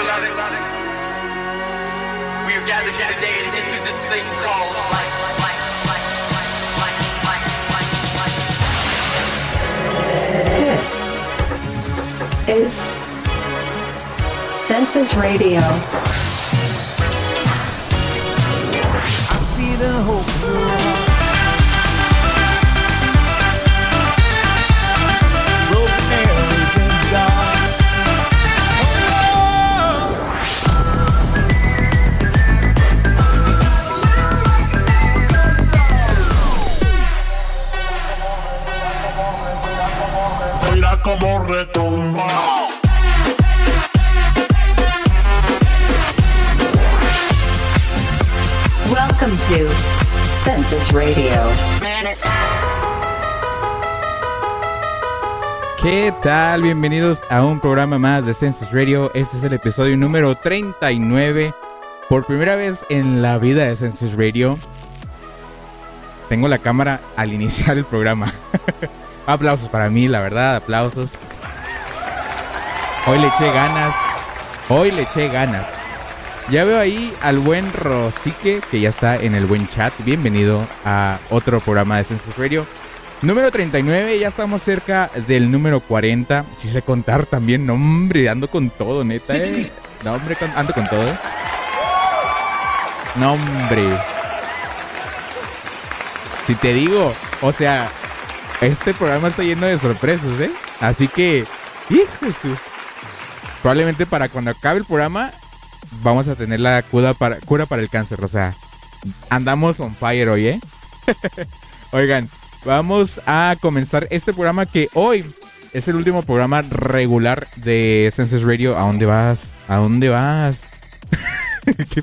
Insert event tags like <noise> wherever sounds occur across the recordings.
beloved. We are gathered here today to get through this thing called life. life, life, life, life, life, life. This is Census Radio. I see the hope Retumba. Welcome to Census Radio. ¿Qué tal? Bienvenidos a un programa más de Census Radio. Este es el episodio número 39. Por primera vez en la vida de Census Radio, tengo la cámara al <laughs> iniciar el programa. Aplausos para mí, la verdad, aplausos. Hoy le eché ganas. Hoy le eché ganas. Ya veo ahí al buen Rosique, que ya está en el buen chat. Bienvenido a otro programa de Census Radio. Número 39, ya estamos cerca del número 40. Si sé contar también, no hombre, ando con todo, neta. eh. No, hombre, ando con todo. No, hombre. Si te digo, o sea, este programa está lleno de sorpresas, ¿eh? Así que, ¡hijo Jesús! Probablemente para cuando acabe el programa, vamos a tener la cura para, cura para el cáncer. O sea, andamos on fire hoy, ¿eh? <laughs> Oigan, vamos a comenzar este programa que hoy es el último programa regular de Census Radio. ¿A dónde vas? ¿A dónde vas? <laughs> ¿Qué,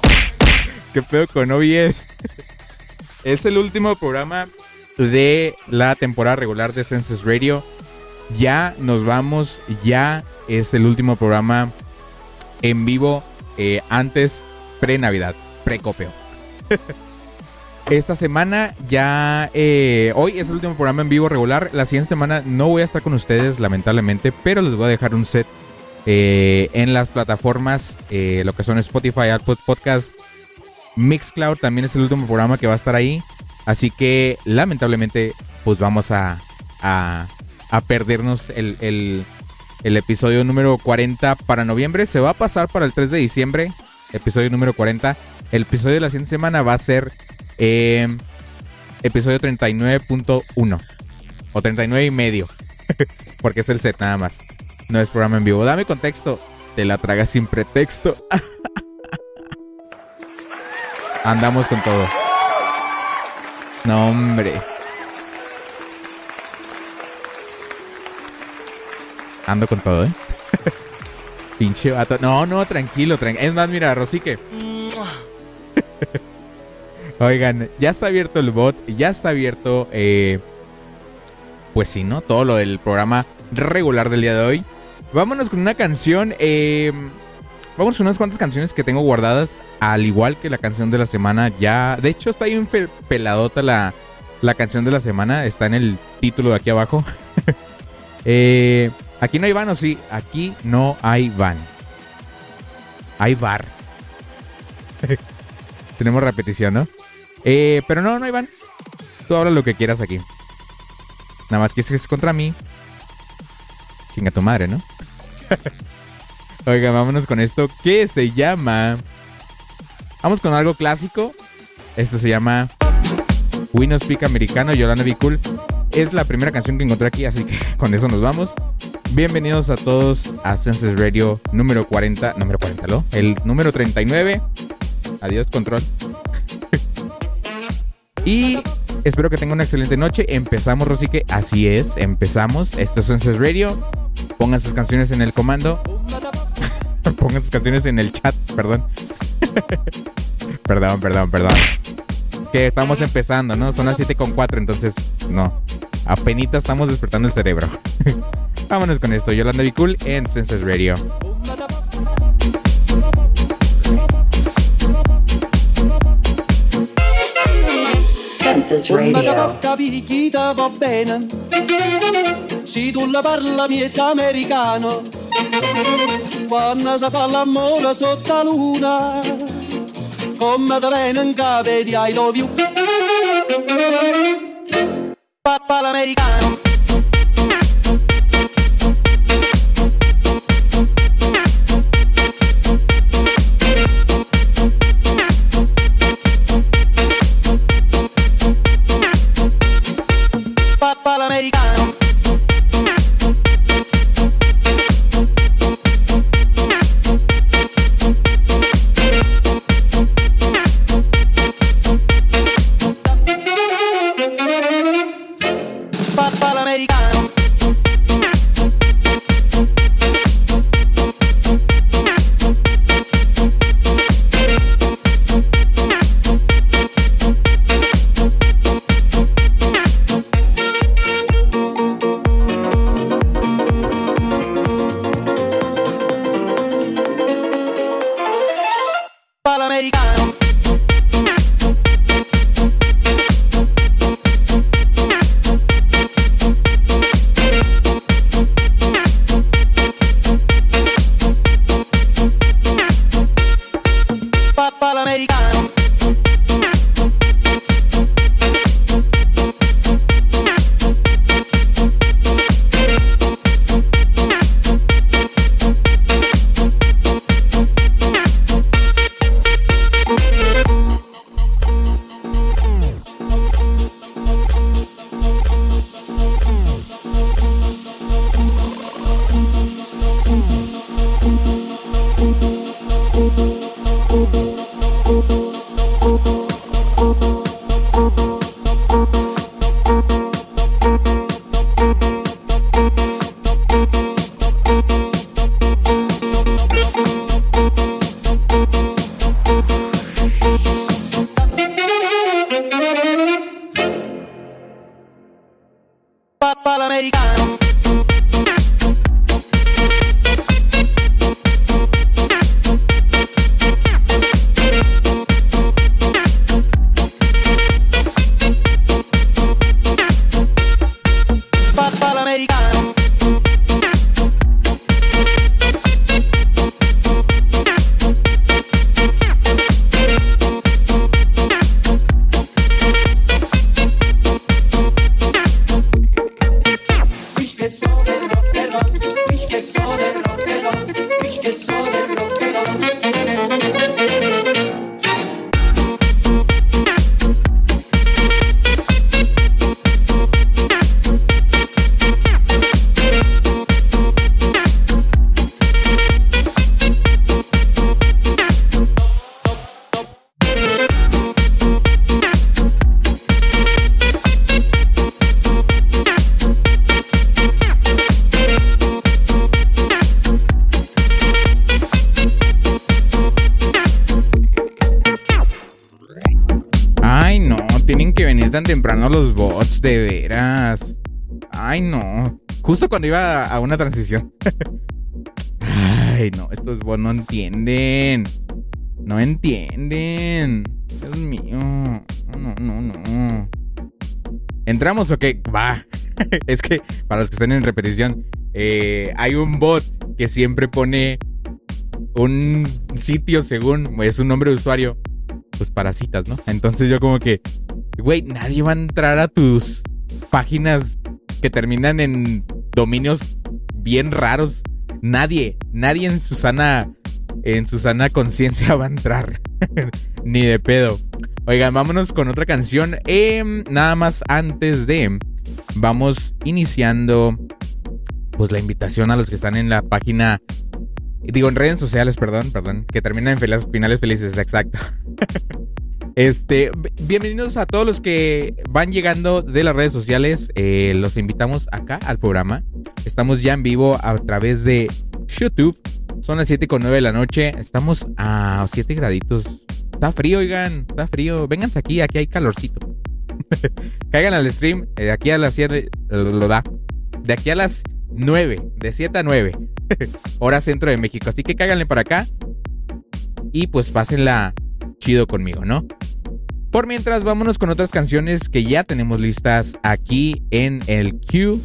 qué pedo con OBS? <laughs> es el último programa de la temporada regular de Census Radio. Ya nos vamos, ya es el último programa en vivo eh, antes pre-Navidad, pre-copeo. <laughs> Esta semana ya, eh, hoy es el último programa en vivo regular. La siguiente semana no voy a estar con ustedes, lamentablemente, pero les voy a dejar un set eh, en las plataformas, lo que son Spotify, Apple Podcast, Mixcloud también es el último programa que va a estar ahí. Así que lamentablemente pues vamos a, a, a perdernos el, el- episodio número 40 para noviembre. Se va a pasar para el 3 de diciembre, episodio número 40. El episodio de la siguiente semana va a ser eh, episodio 39.1 o 39 y medio. <laughs> Porque es el set nada más. No es programa en vivo. Dame contexto. Te la tragas sin pretexto. <laughs> Andamos con todo. No, hombre. Ando con todo, ¿eh? <laughs> Pinche vato. No, no, tranquilo, tranquilo. Es más, mira, Rosique. <laughs> Oigan, ya está abierto el bot, ya está abierto, eh, pues sí, ¿no? Todo lo del programa regular del día de hoy. Vámonos con una canción, eh, vamos con unas cuantas canciones que tengo guardadas, al igual que la canción de la semana. Ya, de hecho, está ahí un peladota la, la canción de la semana, está en el título de aquí abajo. <laughs> Eh, aquí no hay van, o sí, aquí no hay van. Hay bar. <laughs> Tenemos repetición, ¿no? Eh, pero no, no hay van. Tú habla lo que quieras aquí. Nada más que es contra mí. Chinga tu madre, ¿no? <laughs> Oiga, vámonos con esto que se llama. Vamos con algo clásico. Esto se llama We No Speak Americano, Yolanda Be Cool. Es la primera canción que encontré aquí, así que <laughs> con eso nos vamos. Bienvenidos a todos a Census Radio número 40. Número 40, ¿lo? El número 39. Adiós, control. <laughs> y espero que tengan una excelente noche. Empezamos, Rosique. Así es, empezamos. Esto es Census Radio. Pongan sus canciones en el comando. <laughs> Pongan sus canciones en el chat, perdón. <laughs> perdón, perdón, perdón. Que estamos empezando, ¿no? Son las 7 con 4, entonces no. Apenas estamos despertando el cerebro. <laughs> Vámonos con esto. Yolanda Be Cool en Census Radio. Una Radio. Se tu la parla miezza americano. Quando si fa l'amore sotto la luna, come te viene in capo di I love you. Papà l'americano. Justo cuando iba a una transición. <laughs> Ay, no, estos bots no entienden. No entienden. Dios mío. No, no, no. ¿Entramos o qué? Va. <laughs> es que, para los que están en repetición, eh, hay un bot que siempre pone un sitio según es un nombre de usuario pues para citas, ¿no? Entonces yo como que, güey, nadie va a entrar a tus páginas que terminan en dominios bien raros. Nadie, nadie en su sana, en su sana conciencia <laughs> va a entrar. <laughs> Ni de pedo. Oigan, vámonos con otra canción. Em, nada más antes de, vamos iniciando, pues la invitación a los que están en la página Digo, en redes sociales, perdón, perdón. Que terminan en finales felices, exacto. <laughs> Este, bienvenidos a todos los que van llegando de las redes sociales. Eh, los invitamos acá al programa. Estamos ya en vivo a través de YouTube. Son las 7 con 9 de la noche. Estamos a 7 graditos. Está frío, oigan. Está frío. Vénganse aquí, aquí hay calorcito. <laughs> Caigan al stream. eh, De aquí a las 7. Lo da. De aquí a las 9. De 7 a 9. <laughs> Hora centro de México. Así que cáiganle para acá. Y pues pásenla chido conmigo, ¿no? Por mientras, vámonos con otras canciones que ya tenemos listas aquí en el queue.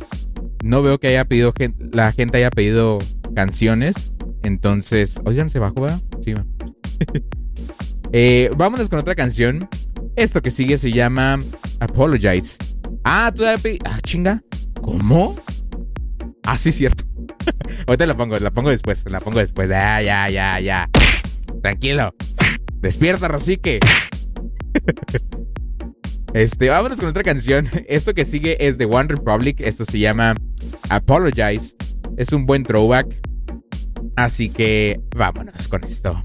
no veo que haya pedido la gente haya pedido canciones. Entonces, oigan, se bajó, ¿verdad? Sí, va. <laughs> Eh, vámonos con otra canción. Esto que sigue se llama Apologize. Ah, todavía pedí. Ah, chinga. ¿Cómo? Ah, sí, cierto. <laughs> Ahorita la pongo, la pongo después, la pongo después. Ah, ya, ya, ya. Tranquilo. Despierta, Rosique. Este, vámonos con otra canción. Esto que sigue es de One Republic. Esto se llama Apologize. Es un buen throwback. Así que vámonos con esto.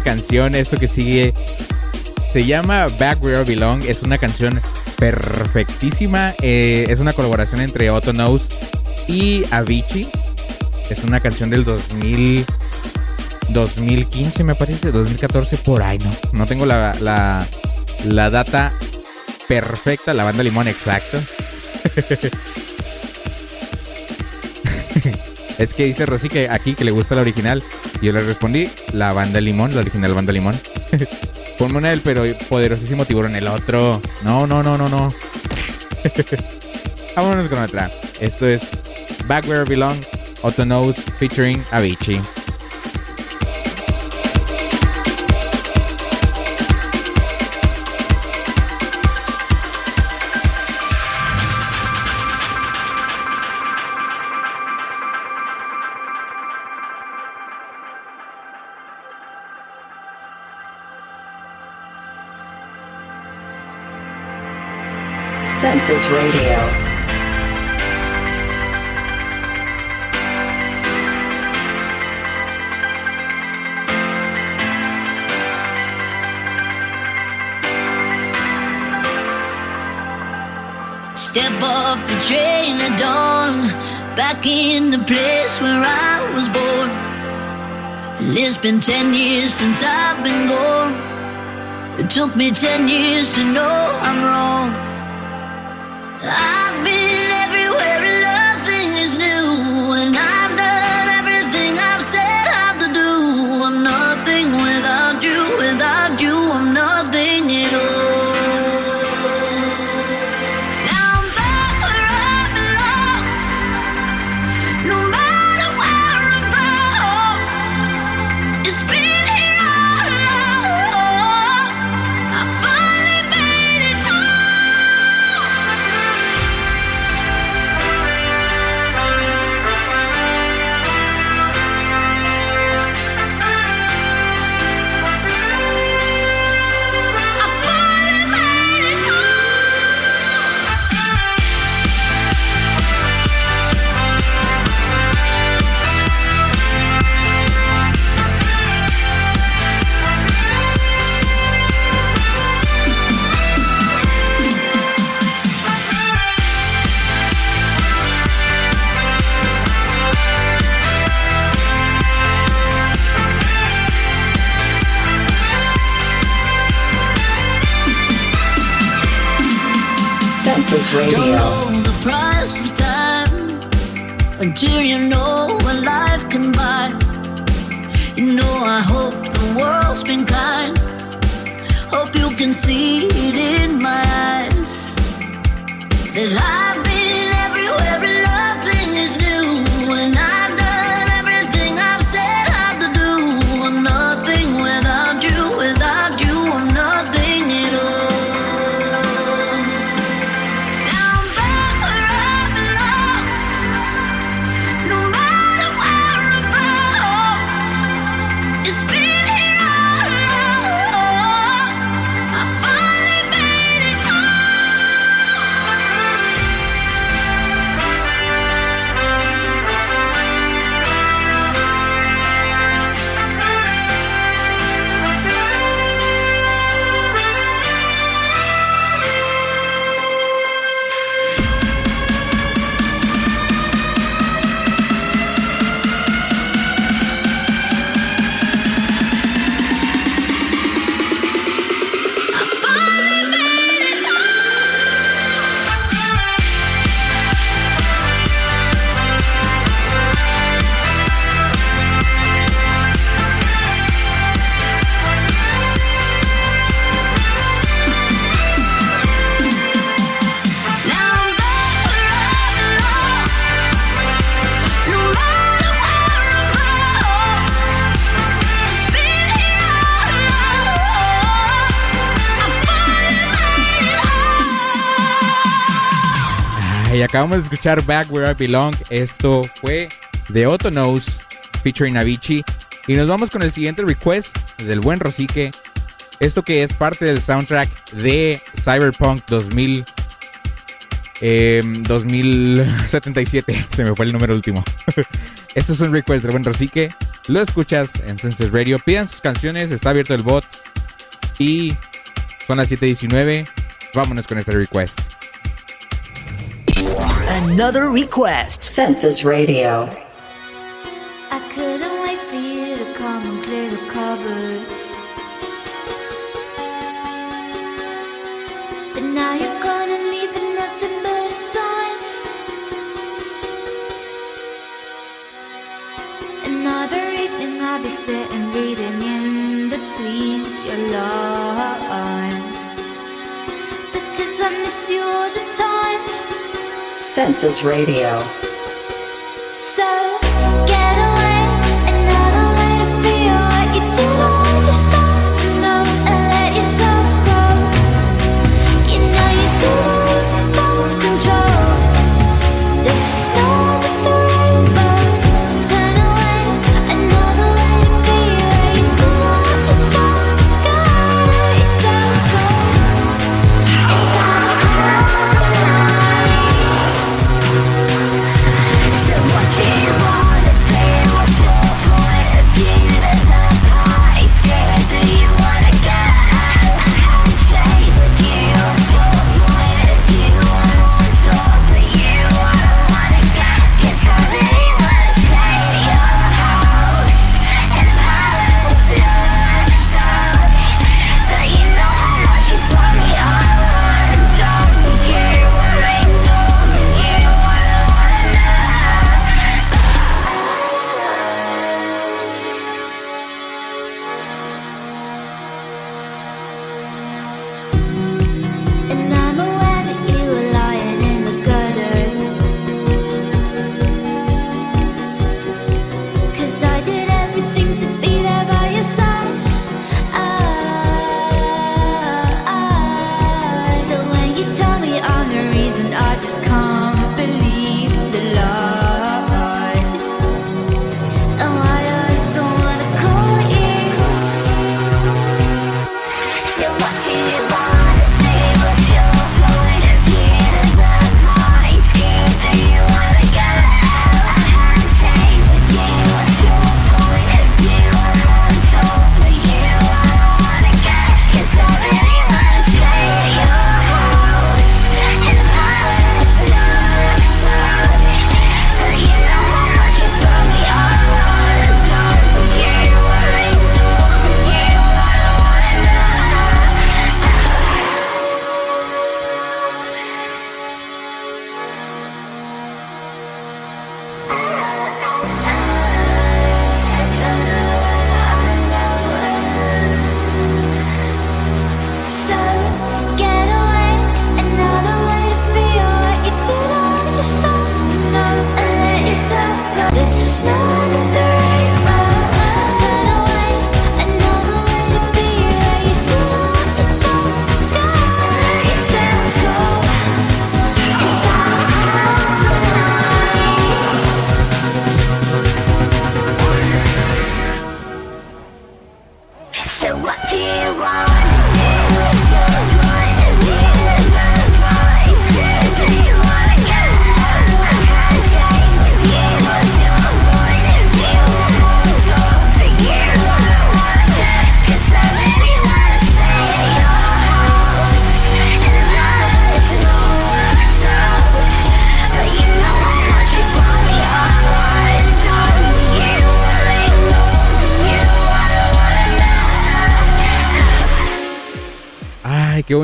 canción. Esto que sigue se llama Back Where I Belong. Es una canción perfectísima. Eh, es una colaboración entre Otto Knows y Avicii. Es una canción del 2000, 2015, me parece, 2014, por ahí, ¿no? No tengo la, la, la data perfecta, la banda Limón, exacto. <laughs> Es que dice Rosy que aquí que le gusta la original. Yo le respondí, la banda Limón, la original banda Limón. <laughs> Ponme del pero poderosísimo tiburón, el otro. No, no, no, no, no. <laughs> Vámonos con otra. Esto es Back Where I Belong, Otto Knows featuring Avicii. Census Radio. Step off the train at dawn, back in the place where I was born. And it's been ten years since I've been gone. It took me ten years to know I'm wrong. Until you know what life can buy. You know, I hope the world's been kind. Hope you can see it in my Ay, acabamos de escuchar Back Where I Belong. Esto fue de Otto Knows featuring Avicii. Y nos vamos con el siguiente request del buen Rosique. Esto que es parte del soundtrack de Cyberpunk 2000. eh, 2077. Se me fue el número último. <laughs> Esto es un request del buen Rosique. Lo escuchas en Senses Radio. Pidan sus canciones. Está abierto el bot. Y son las 7:19. Vámonos con este request. Another request. Census Radio. I couldn't wait for you to come and clear the cupboard. But now you're gone and leaving nothing but a sign. I'll be sitting reading in between your lines. Because I miss you all the time. Census Radio. So get away,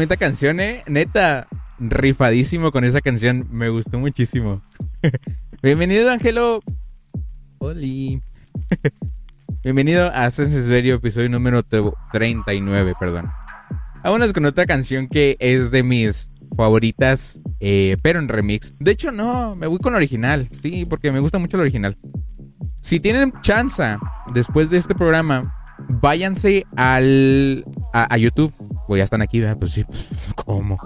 bonita canción, eh. Neta, rifadísimo con esa canción. Me gustó muchísimo. <laughs> Bienvenido, Ángelo. Oli. <laughs> Bienvenido a Senses Radio, episodio número te- 39, perdón. Vámonos con otra canción que es de mis favoritas, eh, pero en remix. De hecho, no, me voy con original. Sí, porque me gusta mucho la original. Si tienen chance después de este programa, váyanse al a, YouTube. Pues ya están aquí, ¿verdad? Pues sí, pues, ¿cómo?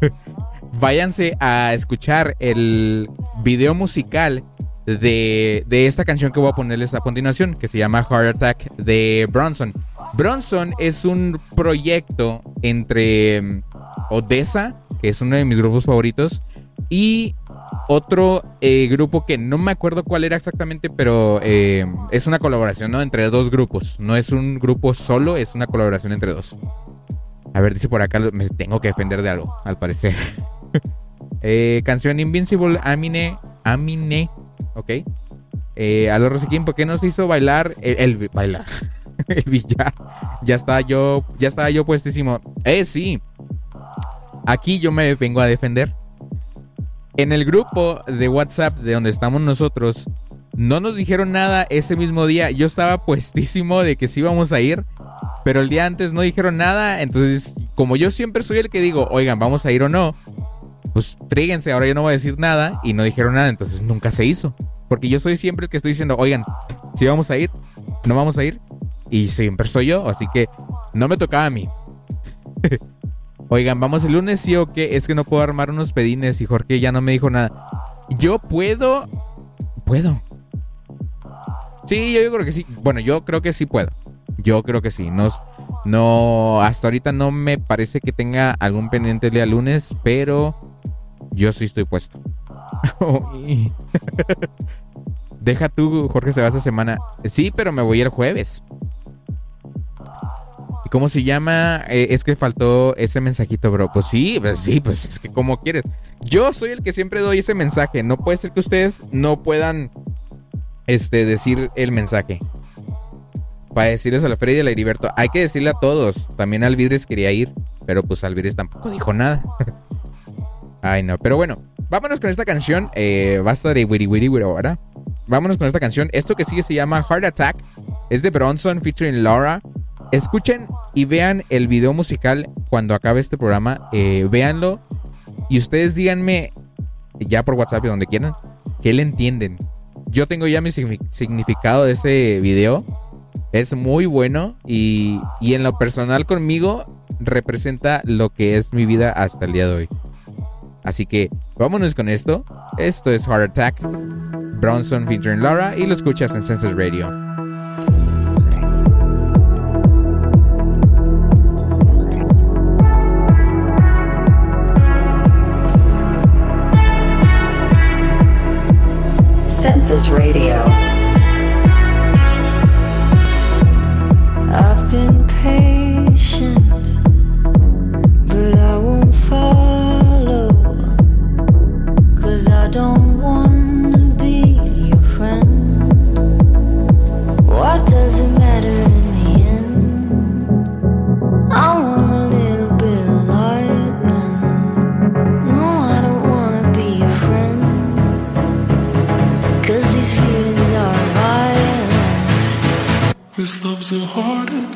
<laughs> váyanse a escuchar el video musical de, de esta canción que voy a ponerles a continuación, que se llama Heart Attack de Bronson. Bronson es un proyecto entre Odessa, que es uno de mis grupos favoritos, y otro eh, grupo que no me acuerdo cuál era exactamente, pero eh, es una colaboración, ¿no? Entre dos grupos. No es un grupo solo, es una colaboración entre dos. A ver, dice por acá, me tengo que defender de algo, al parecer. <laughs> Eh, canción Invincible, Amine, Amine, ok. Eh, a los Rosequín, ¿por qué no se hizo bailar el, bailar? <laughs> el billar. Ya estaba yo, ya estaba yo puestísimo. Eh, sí. Aquí yo me vengo a defender. En el grupo de WhatsApp de donde estamos nosotros, no nos dijeron nada ese mismo día. Yo estaba puestísimo de que sí íbamos a ir, pero el día antes no dijeron nada. Entonces, como yo siempre soy el que digo, oigan, vamos a ir o no, pues fríguense, ahora yo no voy a decir nada y no dijeron nada, entonces nunca se hizo. Porque yo soy siempre el que estoy diciendo, oigan, si vamos a ir, no vamos a ir. Y siempre soy yo, así que no me tocaba a mí. <laughs> Oigan, vamos el lunes, sí o qué? Es que no puedo armar unos pedines y Jorge ya no me dijo nada. Yo puedo. Puedo. Sí, yo, yo creo que sí. Bueno, yo creo que sí puedo. Yo creo que sí. No, no, hasta ahorita no me parece que tenga algún pendiente el día lunes, pero yo sí estoy puesto. <laughs> Deja tú, Jorge, se va esta semana. Sí, pero me voy el jueves. ¿Y cómo se llama? Eh, es que faltó ese mensajito, bro. Pues sí, pues sí, pues es que como quieres. Yo soy el que siempre doy ese mensaje. No puede ser que ustedes no puedan este, decir el mensaje. Para decirles a la Freddy y a la Heriberto. Hay que decirle a todos. También Alvidres quería ir. Pero pues Alvidres tampoco dijo nada. <laughs> Ay, no. Pero bueno, vámonos con esta canción. Eh, basta de wiri wiri wiri ahora. Vámonos con esta canción. Esto que sigue se llama Heart Attack. Es de Bronson featuring Laura. Escuchen y vean el video musical cuando acabe este programa. Eh, véanlo. Y ustedes díganme, ya por WhatsApp donde quieran, que le entienden. Yo tengo ya mi signi- significado de ese video. Es muy bueno. Y, y en lo personal conmigo representa lo que es mi vida hasta el día de hoy. Así que vámonos con esto. Esto es Heart Attack. Bronson featuring Laura y lo escuchas en Census Radio. Census Radio. This love's a heart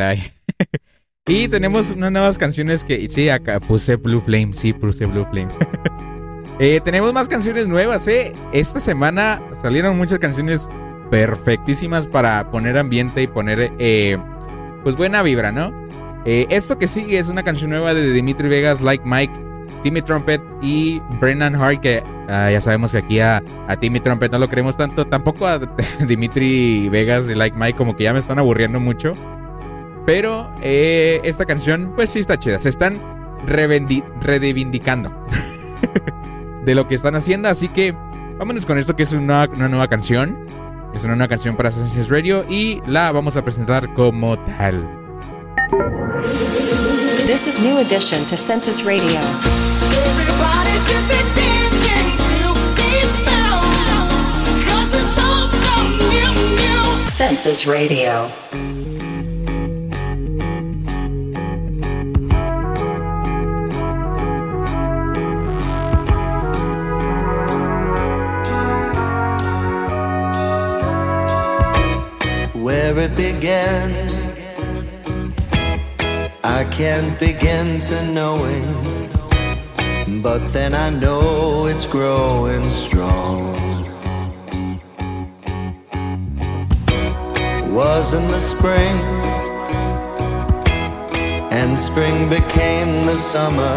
<laughs> y tenemos mm. unas nuevas canciones que. Sí, acá puse Blue Flame, sí, puse Blue Flame. <laughs> Eh, tenemos más canciones nuevas. Eh. Esta semana salieron muchas canciones perfectísimas para poner ambiente y poner, eh, pues, buena vibra, ¿no? Esto que sigue es una canción nueva de Dimitri Vegas, Like Mike, Timmy Trumpet y Brennan Hart, que ah, ya sabemos que aquí a, a, Timmy Trumpet no lo queremos tanto, tampoco a <laughs> Dimitri Vegas y Like Mike, como que ya me están aburriendo mucho. Pero eh, esta canción, pues sí está chida. Se están reivindicando <laughs> de lo que están haciendo. Así que vámonos con esto, que es una, nueva canción. Es una nueva canción para Assassin's Radio y la vamos a presentar como tal. This is new edition to Census Radio. Census Radio. it began. I can't begin to knowing, but then I know it's growing strong. Was in the spring, and spring became the summer.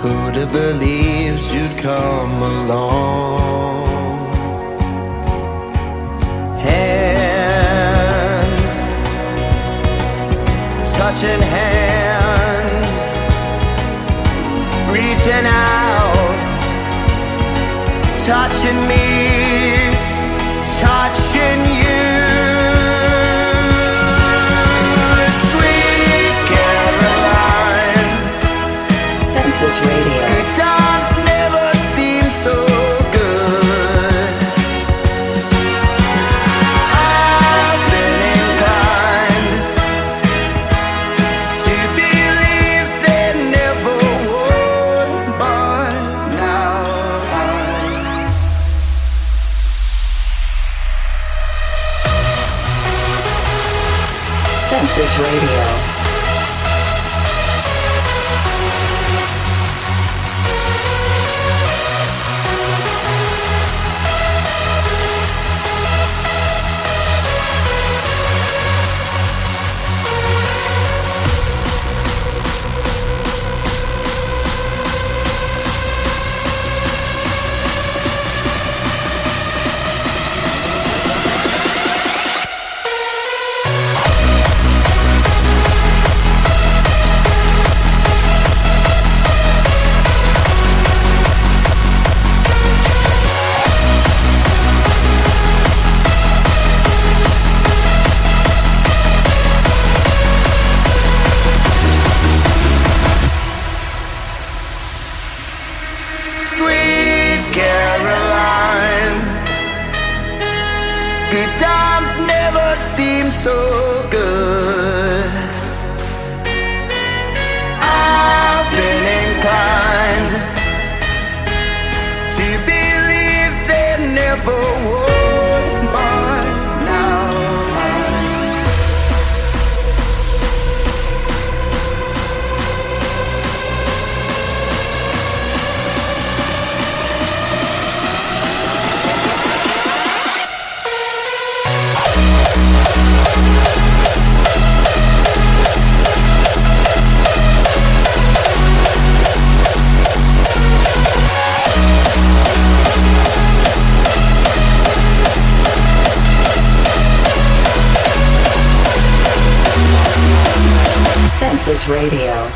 Who'd have believed you'd come along? Touching hands, reaching out, touching me, touching you. Sweet Caroline, Census Radio.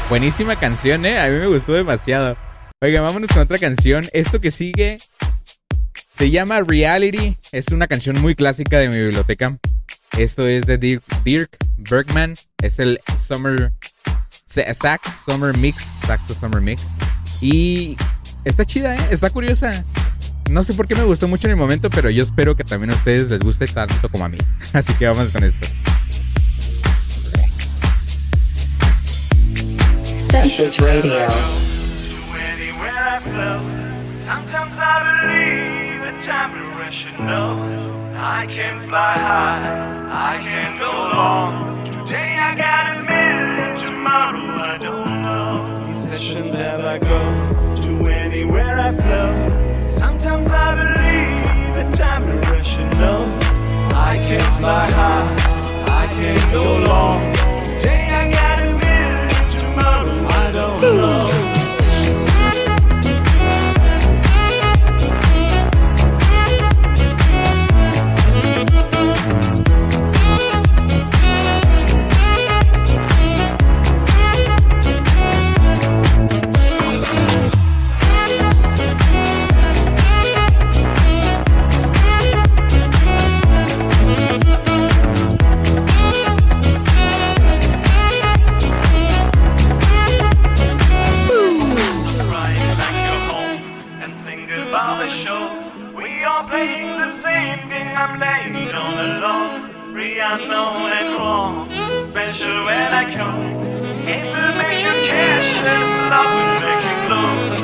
Buenísima canción, ¿eh? A mí me gustó demasiado. Oiga, vámonos con otra canción. Esto que sigue se llama Reality. Es una canción muy clásica de mi biblioteca. Esto es de Dirk, Bergman. Es el Summer sa- Sax Summer Mix. Saxo Summer Mix. Y está chida, ¿eh? Está curiosa. No sé por qué me gustó mucho en el momento, pero yo espero que también a ustedes les guste tanto como a mí. <laughs> Así que vamos con esto. Census Radio. Sometimes I believe that time you know. I can fly high, I can go long. Today I got a million, tomorrow I don't know. I go to anywhere I flow. Sometimes I believe that time you know. I can fly high, I can go long. Free, unknown, and wrong. Special when I come. It will make you cash and love will make you glow.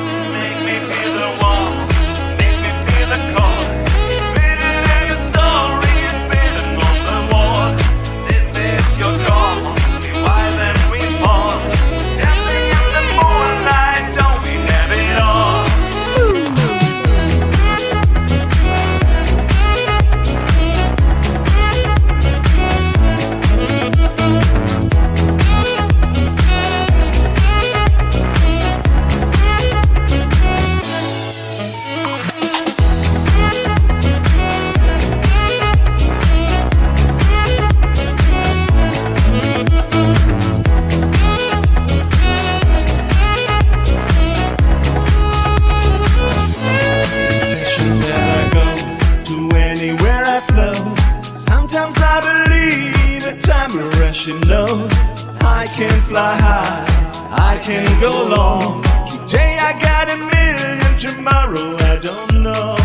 Can fly high, I can go long. I got a million, tomorrow I don't know.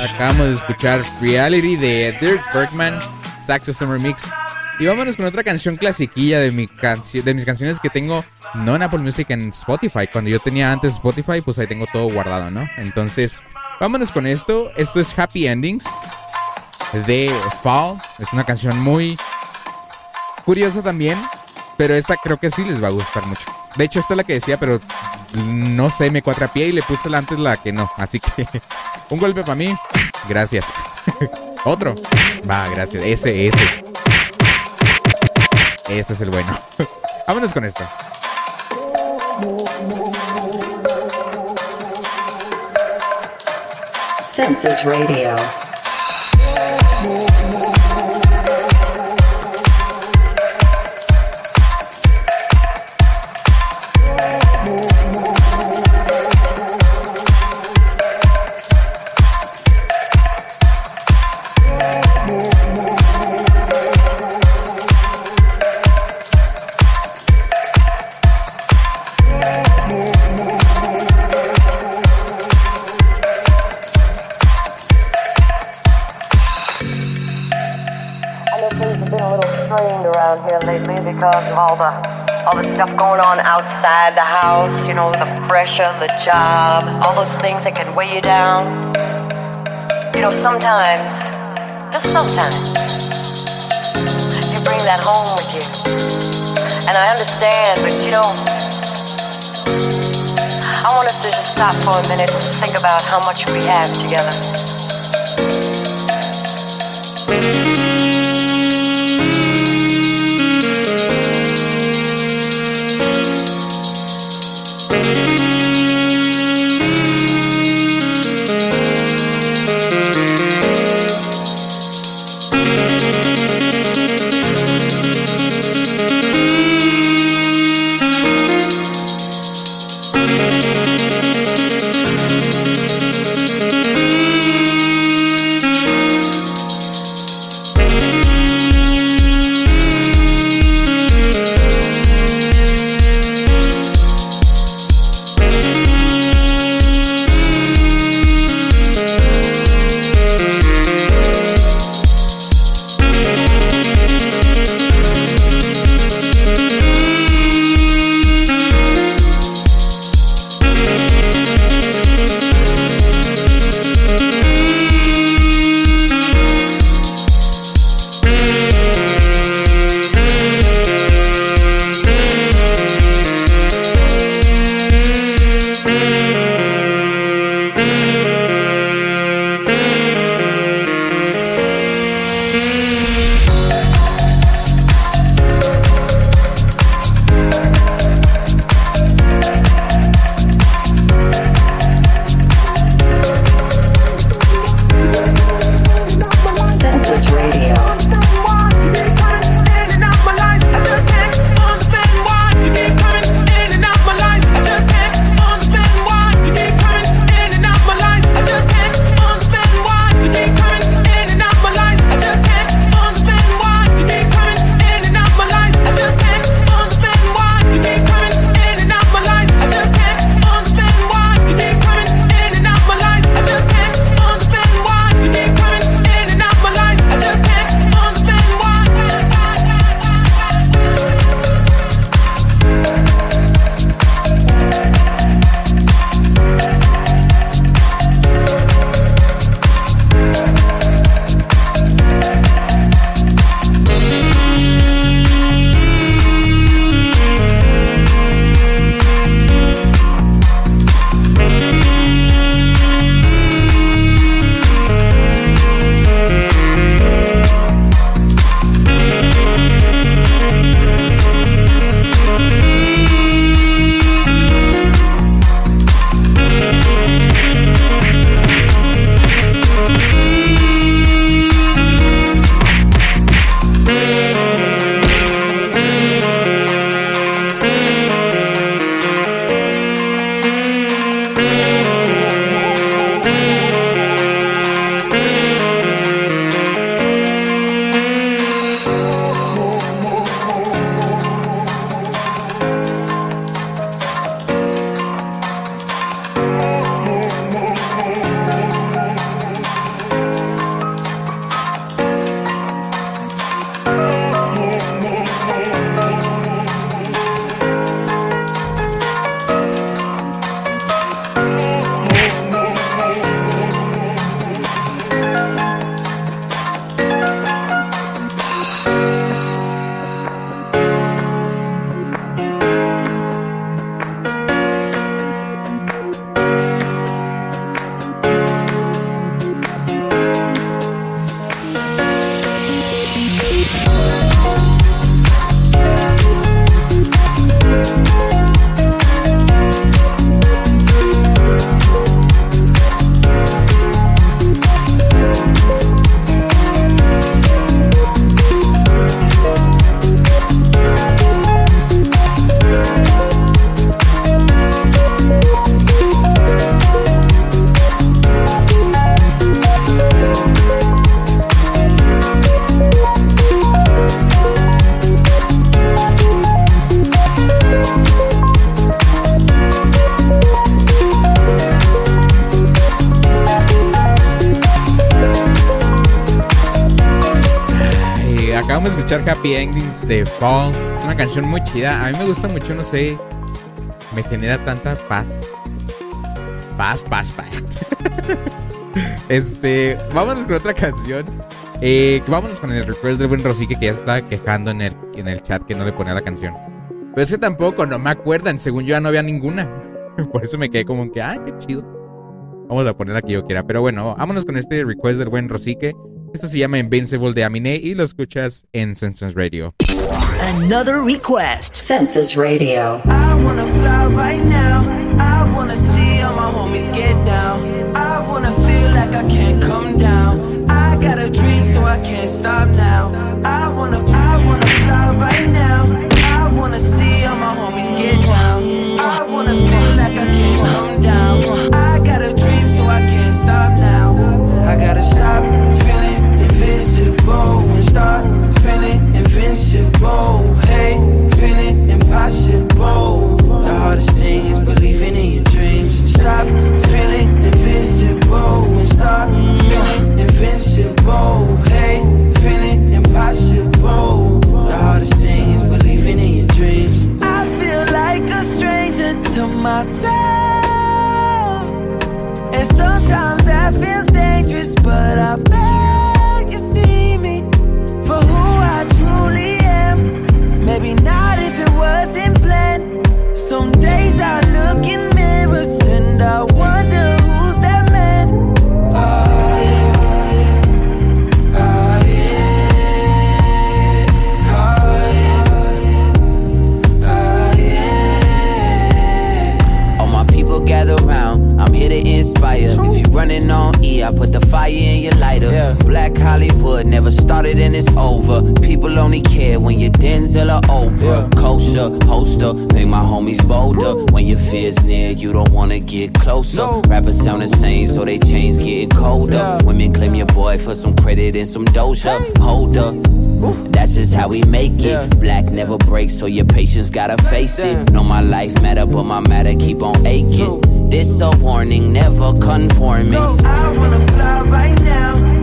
Acabamos de escuchar Reality de Dirk Bergman, Saxo Summer Mix. Y vámonos con otra canción clasiquilla de, mi de mis canciones que tengo no en Apple Music en Spotify. Cuando yo tenía antes Spotify, pues ahí tengo todo guardado, ¿no? Entonces, vámonos con esto. Esto es Happy Endings de Fall. Es una canción muy curiosa también, pero esta creo que sí les va a gustar mucho. De hecho, esta es la que decía, pero no sé, me cuatrapié y le puse la antes la que no. Así que <laughs> un golpe para mí. Gracias. <laughs> Otro. Va, gracias. Ese, ese. Ese es el bueno. <laughs> Vámonos con esto. Census Radio. You know, the pressure, the job, all those things that can weigh you down. You know, sometimes, just sometimes, you bring that home with you. And I understand, but you know, I want us to just stop for a minute and think about how much we have together. Chida. A mí me gusta mucho, no sé. Me genera tanta paz. Paz, paz, paz. <laughs> este, vámonos con otra canción. Eh, vámonos con el request del buen Rosique que ya está quejando en el, en el chat que no le ponía la canción. Pero es que tampoco, no me acuerdan. Según yo ya no había ninguna. <laughs> Por eso me quedé como que, ah, qué chido. Vamos a poner la que yo quiera. Pero bueno, vámonos con este request del buen Rosique. Esto se llama Invincible de Aminé y lo escuchas en Senses Radio. Another request. Census Radio. I wanna fly right now. I wanna see all my homies get down. I wanna feel like I can't come down. I got a dream, so I can't stop now. I wanna, I wanna fly right now. And it's over. People only care when your Denzel or Oprah. Kosher, poster, make my homies bolder. When your fear's near, you don't wanna get closer. Rappers sound the same, so they chains getting colder. Women claim your boy for some credit and some doja. Hold up. That's just how we make it. Black never breaks, so your patience gotta face it. Know my life matter, but my matter keep on aching. This a warning, never conforming. I wanna fly right now.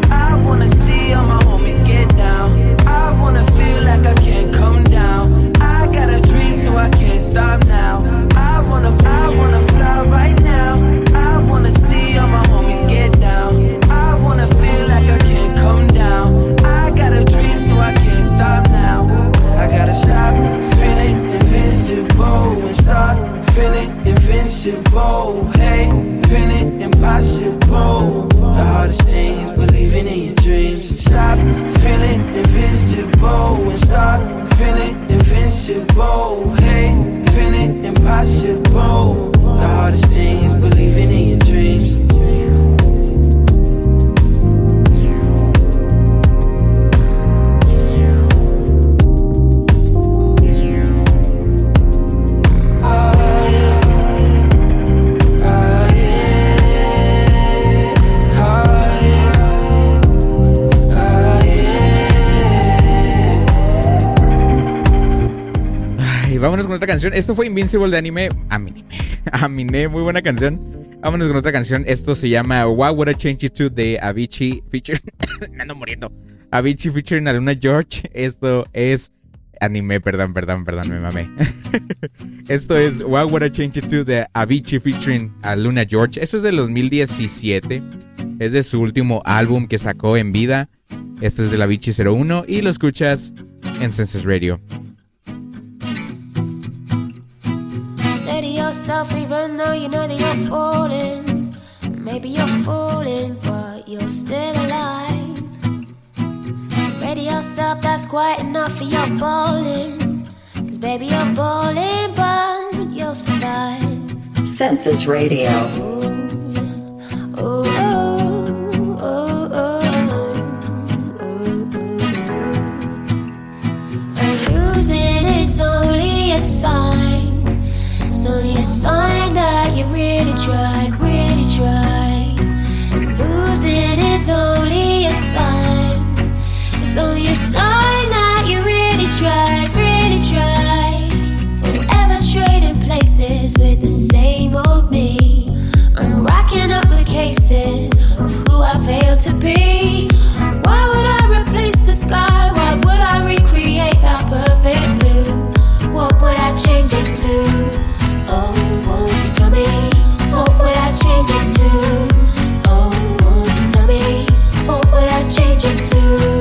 Otra canción. Esto fue Invincible de anime. Anime. <laughs> Aminé, muy buena canción. Vámonos con otra canción. Esto se llama Why Would I Change You To de Avicii feature. <laughs> Me ando muriendo. Avicii featuring a Luna George. Esto es anime, perdón, perdón, perdón, me mamé. <laughs> Esto es Why Would I Change You To de Avicii featuring a Luna George. Esto es del 2017. Es de su último álbum que sacó en vida. Esto es de la Avicii 01 y lo escuchas en Senses Radio. Yourself even though you know that you're falling. Maybe you're falling, but you're still alive. Ready yourself, that's quite enough for your bowling. Cause baby, you're bowling, but you'll survive. Census Radio. Ooh, ooh, sign that you really tried, really tried. Losing is only a sign. It's only a sign that you really tried, really tried. Forever trading places with the same old me. I'm racking up the cases of who I failed to be. Why would I replace the sky? Why would I recreate that perfect blue? What would I change it to? change it to?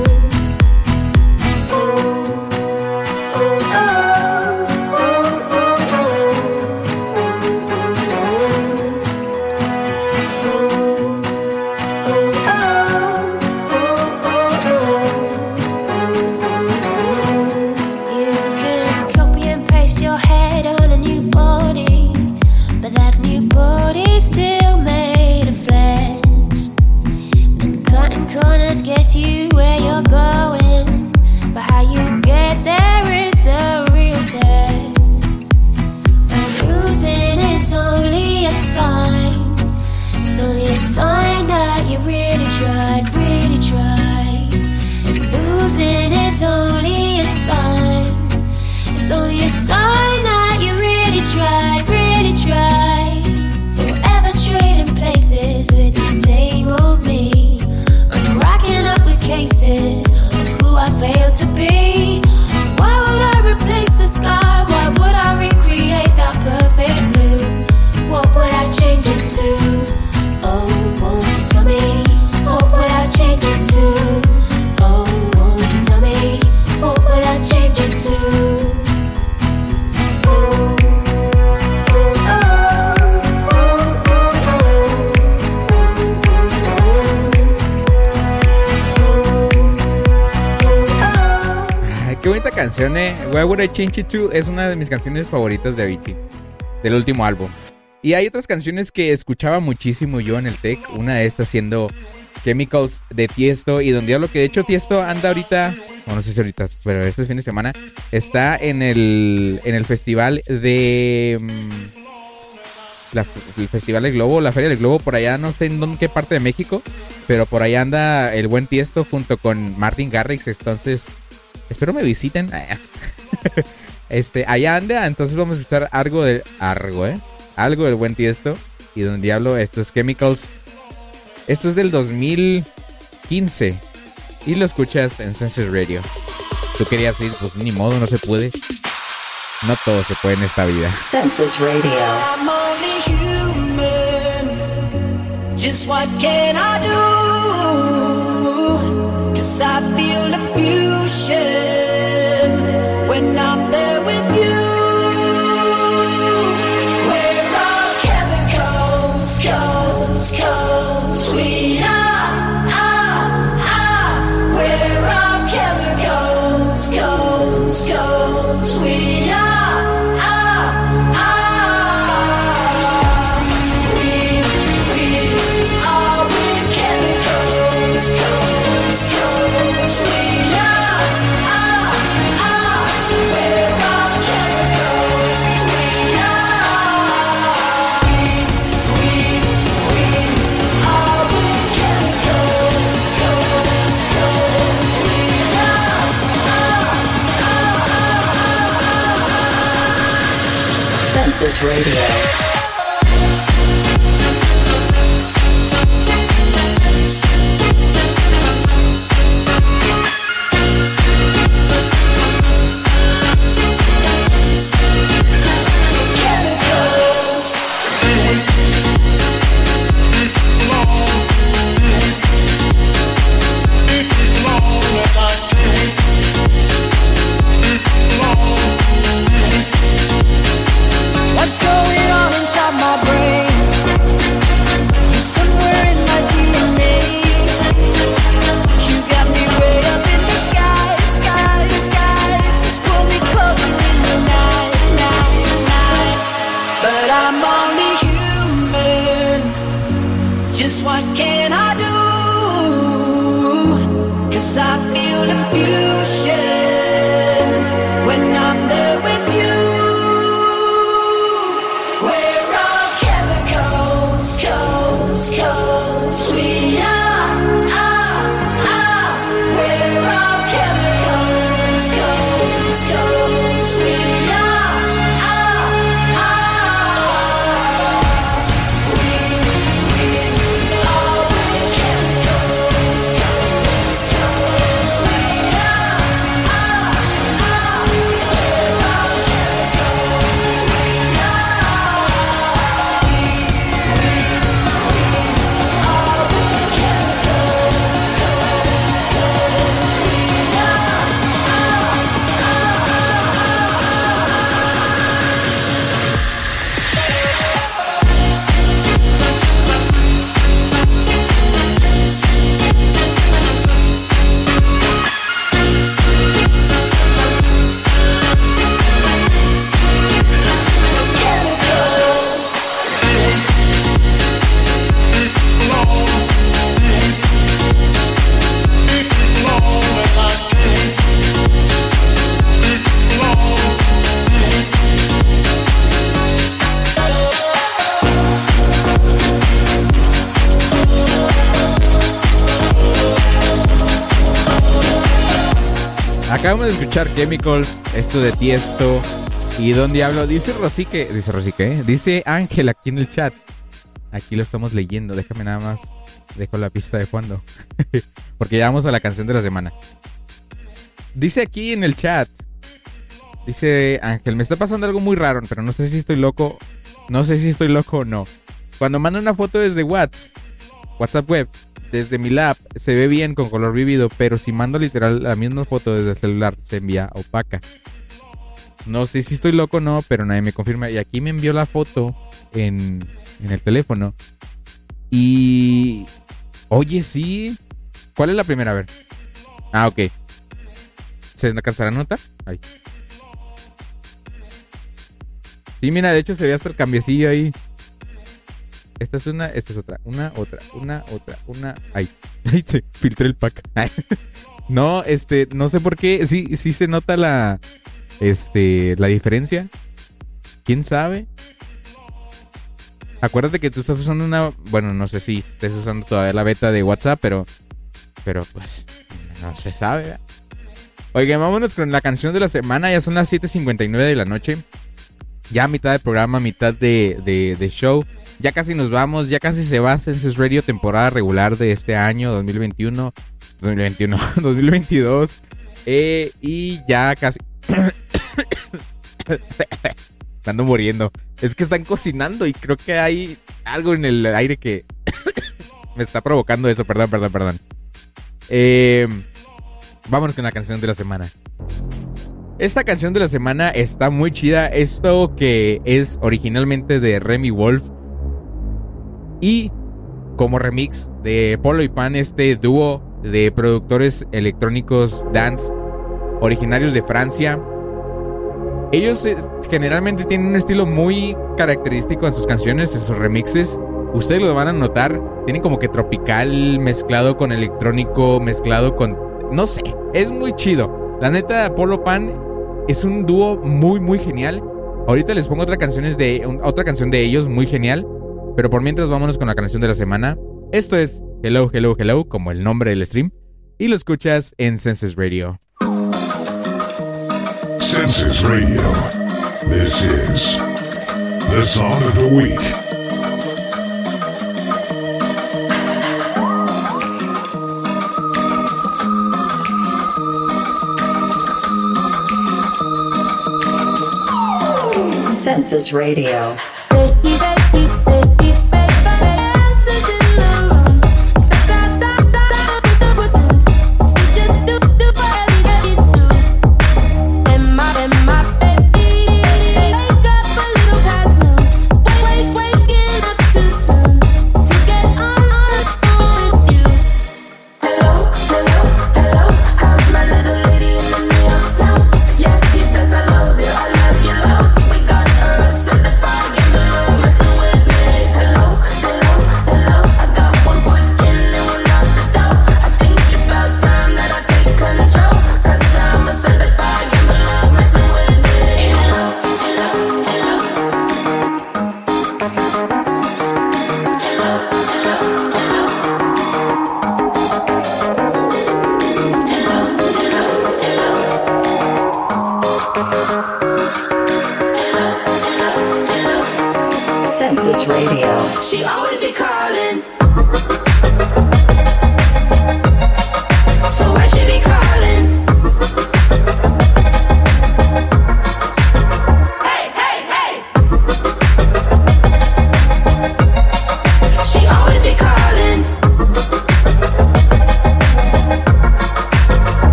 Change It es una de mis canciones favoritas de Avicii, del último álbum. Y hay otras canciones que escuchaba muchísimo yo en el tech. Una de estas siendo Chemicals de Tiesto y Don Diablo, que de hecho Tiesto anda ahorita, bueno, no sé si ahorita, pero este fin de semana, está en el, en el festival de... mm, la- el Festival del Globo, la Feria del Globo, por allá, no sé en qué parte de México, pero por allá anda el buen Tiesto junto con Martin Garrix, entonces espero me visiten. <laughs> Este, allá anda, entonces vamos a escuchar algo de algo, ¿eh? Algo del buen Tiesto y Don Diablo, estos Chemicals. Esto es del 2015 y lo escuchas en Senses Radio. Tú querías ir, pues ni modo, no se puede. No todo se puede en esta vida. Census Radio. I'm only human. Just what can I do? Cause I feel the when I'm there with Census Radio. Chemicals, esto de Tiesto. ¿Y dónde hablo? Dice Rosique, dice Rosique, ¿eh? dice Ángel aquí en el chat. Aquí lo estamos leyendo, déjame nada más, dejo la pista de cuando. <laughs> Porque ya vamos a la canción de la semana. Dice aquí en el chat, dice Ángel, me está pasando algo muy raro, pero no sé si estoy loco, no sé si estoy loco o no. Cuando mando una foto desde WhatsApp, WhatsApp web, desde mi lab, se ve bien con color vivido, pero si mando literal la misma foto desde el celular, se envía opaca. No sé si estoy loco o no, pero nadie me confirma. Y aquí me envió la foto en, en el teléfono. Y... Oye, sí. ¿Cuál es la primera? A ver. Ah, ok. ¿Se alcanzará a notar? Ahí. Sí, mira, de hecho se ve hasta el cambiecillo ahí. Esta es una, esta es otra. Una, otra, una, otra, una. Ahí. <laughs> Ahí se filtré el pack. <laughs> no, este, no sé por qué. Sí, sí se nota la. Este, la diferencia. ¿Quién sabe? Acuérdate que tú estás usando una. Bueno, no sé si estés usando todavía la beta de WhatsApp, pero. Pero pues. No se sabe. Oigan, vámonos con la canción de la semana. Ya son las 7:59 de la noche. Ya mitad del programa, mitad de, de, de show. Ya casi nos vamos. Ya casi se va Census Radio temporada regular de este año 2021. 2021. 2022. Eh, y ya casi. <coughs> Ando muriendo. Es que están cocinando y creo que hay algo en el aire que <coughs> me está provocando eso. Perdón, perdón, perdón. Eh, vámonos con la canción de la semana. Esta canción de la semana está muy chida. Esto que es originalmente de Remy Wolf. Y como remix de Polo y Pan, este dúo de productores electrónicos dance originarios de Francia. Ellos eh, generalmente tienen un estilo muy característico en sus canciones, en sus remixes. Ustedes lo van a notar. Tienen como que tropical mezclado con electrónico, mezclado con... No sé, es muy chido. La neta, Polo Pan es un dúo muy, muy genial. Ahorita les pongo otra, canciones de, otra canción de ellos muy genial. Pero por mientras vámonos con la canción de la semana. Esto es Hello, Hello, Hello, como el nombre del stream. Y lo escuchas en Senses Radio. Census Radio. This is the song of the week. Census Radio.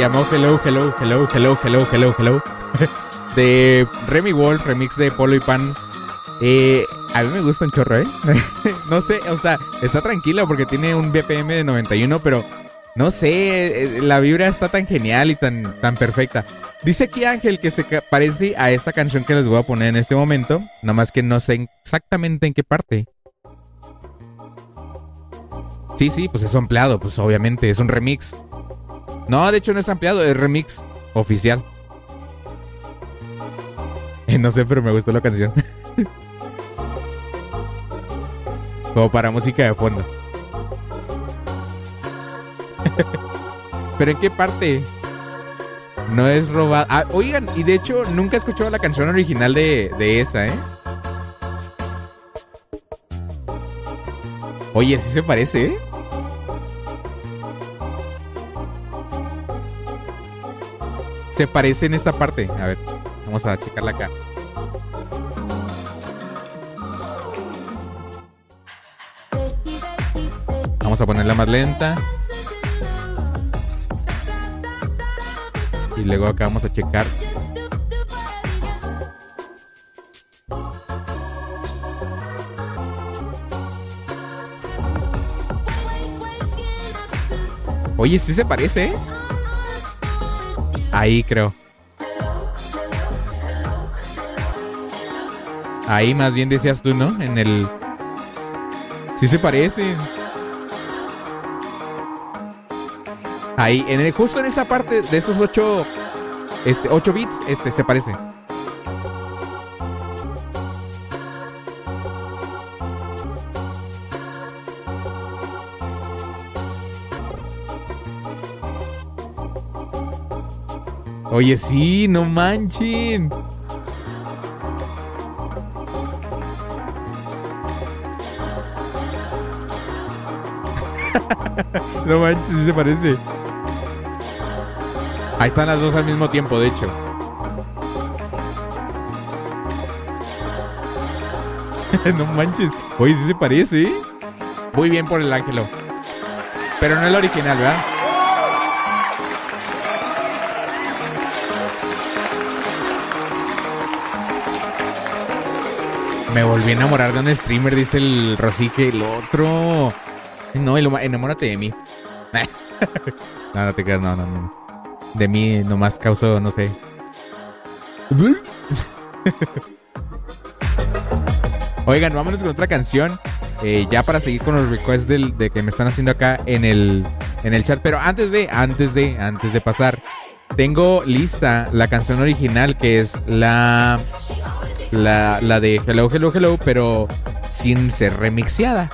Llamó Hello, Hello, Hello, Hello, Hello, Hello, Hello. <laughs> de Remy Wolf, remix de Polo y Pan. Eh, a mí me gusta un chorro, ¿eh? <laughs> no sé, o sea, está tranquilo porque tiene un BPM de 91, pero no sé, eh, la vibra está tan genial y tan, tan perfecta. Dice aquí Ángel que se parece a esta canción que les voy a poner en este momento, nomás que no sé exactamente en qué parte. Sí, sí, pues es ampliado, pues obviamente, es un remix. No, de hecho no es ampliado, es remix oficial. Eh, No sé, pero me gustó la canción. <laughs> Como para música de fondo. <laughs> ¿Pero en qué parte? No es robado. Ah, oigan, y de hecho nunca he escuchado la canción original de, de esa, ¿eh? Oye, sí se parece, ¿eh? Se parece en esta parte. A ver, vamos a checarla acá. Vamos a ponerla más lenta. Y luego acá vamos a checar. Oye, sí se parece, ¿eh? Ahí creo. Ahí más bien decías tú, ¿no? En el... Sí se parece. Ahí, en el, justo en esa parte de esos 8 este, 8 bits, este se parece. Oye, sí, no manchen. <laughs> no manches, sí se parece. Ahí están las dos al mismo tiempo, de hecho. <laughs> no manches. Oye, sí se parece, ¿eh? Muy bien por el ángelo. Pero no es la original, ¿verdad? Me volví a enamorar de un streamer, dice el Rosique. El otro. No, enamórate de mí. <laughs> no, no te creas, no, no, no. De mí nomás causó, no sé. <laughs> Oigan, vámonos con otra canción. eh, ya para seguir con los requests del- de que me están haciendo acá en el, en el chat. Pero antes de, antes de, antes de pasar, tengo lista la canción original que es la, la, la de Hello, Hello, Hello, pero sin ser remixeada.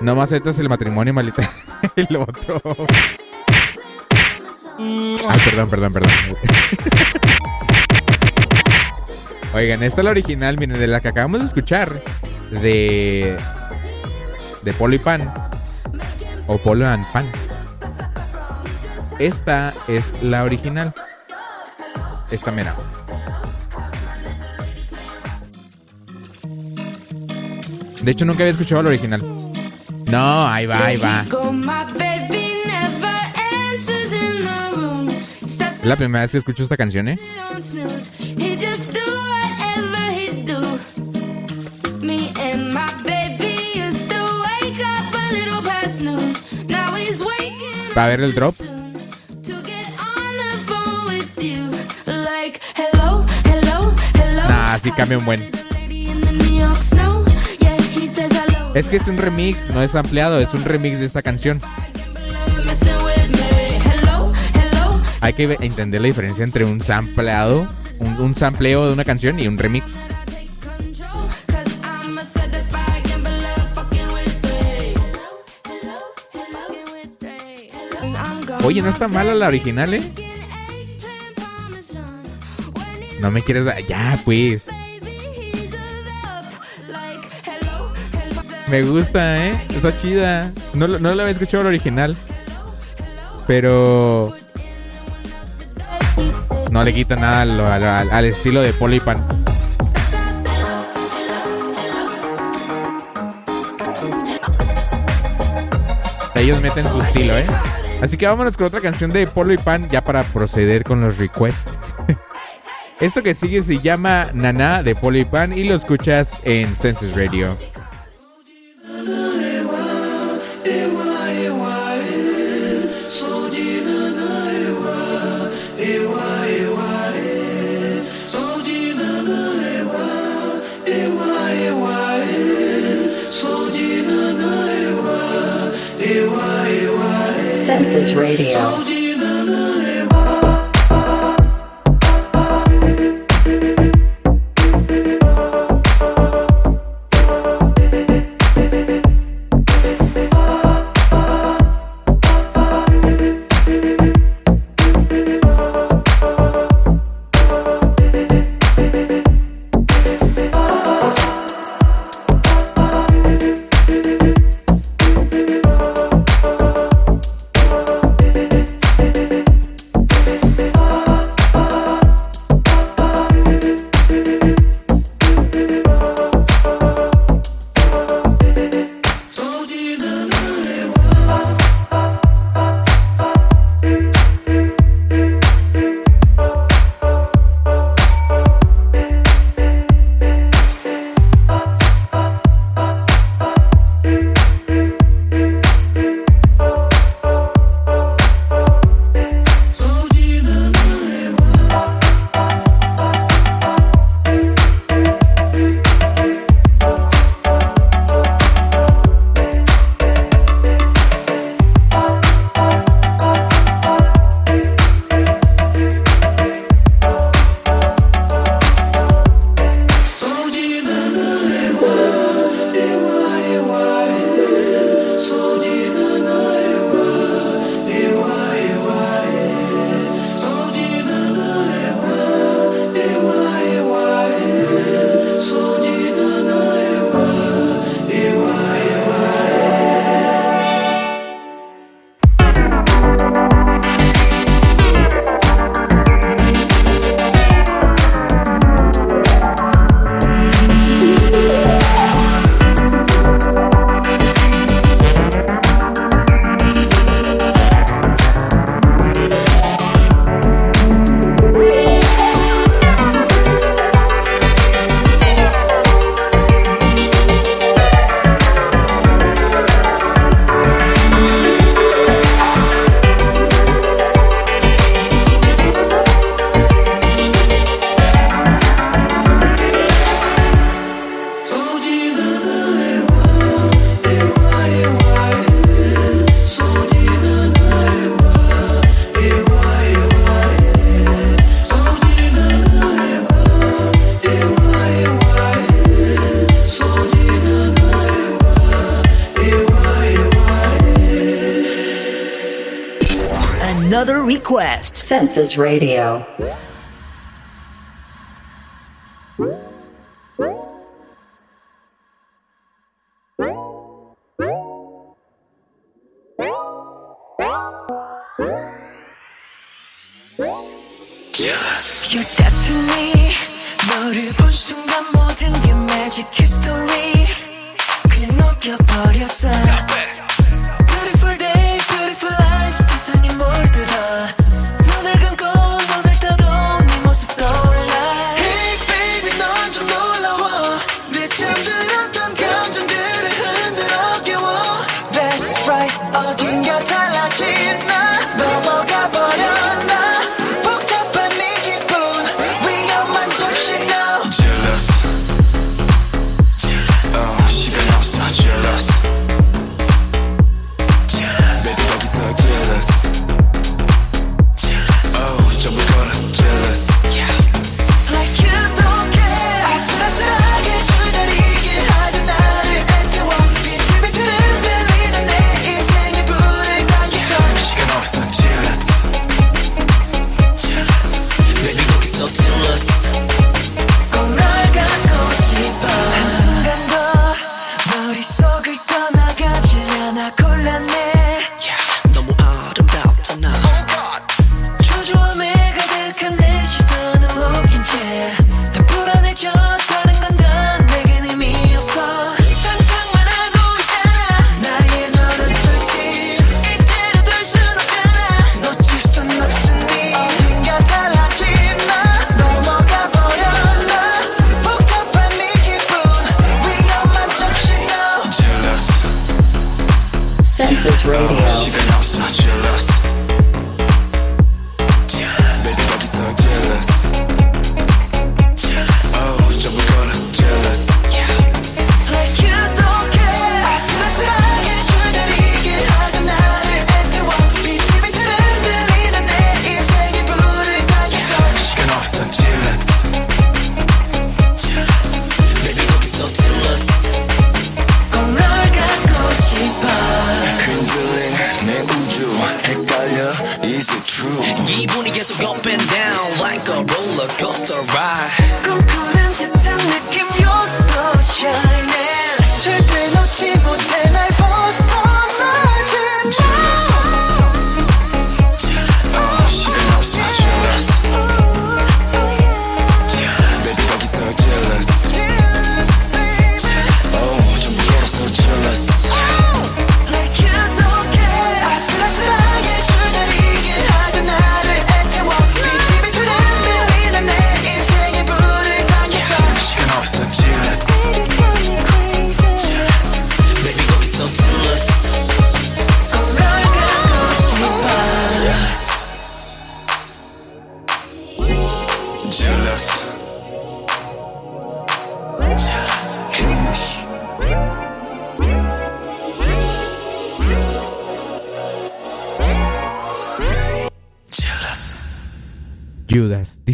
No más es el matrimonio, malita. <laughs> el otro. Ay, perdón, perdón, perdón. Oigan, esta es la original, miren, de la que acabamos de escuchar. De. De Polo y Pan. O Polo and Pan. Esta es la original. Esta mera. De hecho, nunca había escuchado la original. No, ahí va, ahí va. Es la primera vez que escucho esta canción, ¿eh? Va a ver el drop. Nah, sí cambia un buen. Es que es un remix, no es ampliado, es un remix de esta canción. Hay que entender la diferencia entre un sampleado, un, un sampleo de una canción y un remix. Oye, no está mala la original, ¿eh? No me quieres. Ya, pues. Me gusta, ¿eh? Está chida. No, no la había escuchado la original. Pero... No le quita nada al, al- al estilo de Polo y Pan. Ellos meten su estilo, ¿eh? Así que vámonos con otra canción de Polo y Pan ya para proceder con los requests. <laughs> Esto que sigue se llama Nana de Polo y Pan y lo escuchas en Census Radio. Census Radio. Request. Census Radio. just a ride.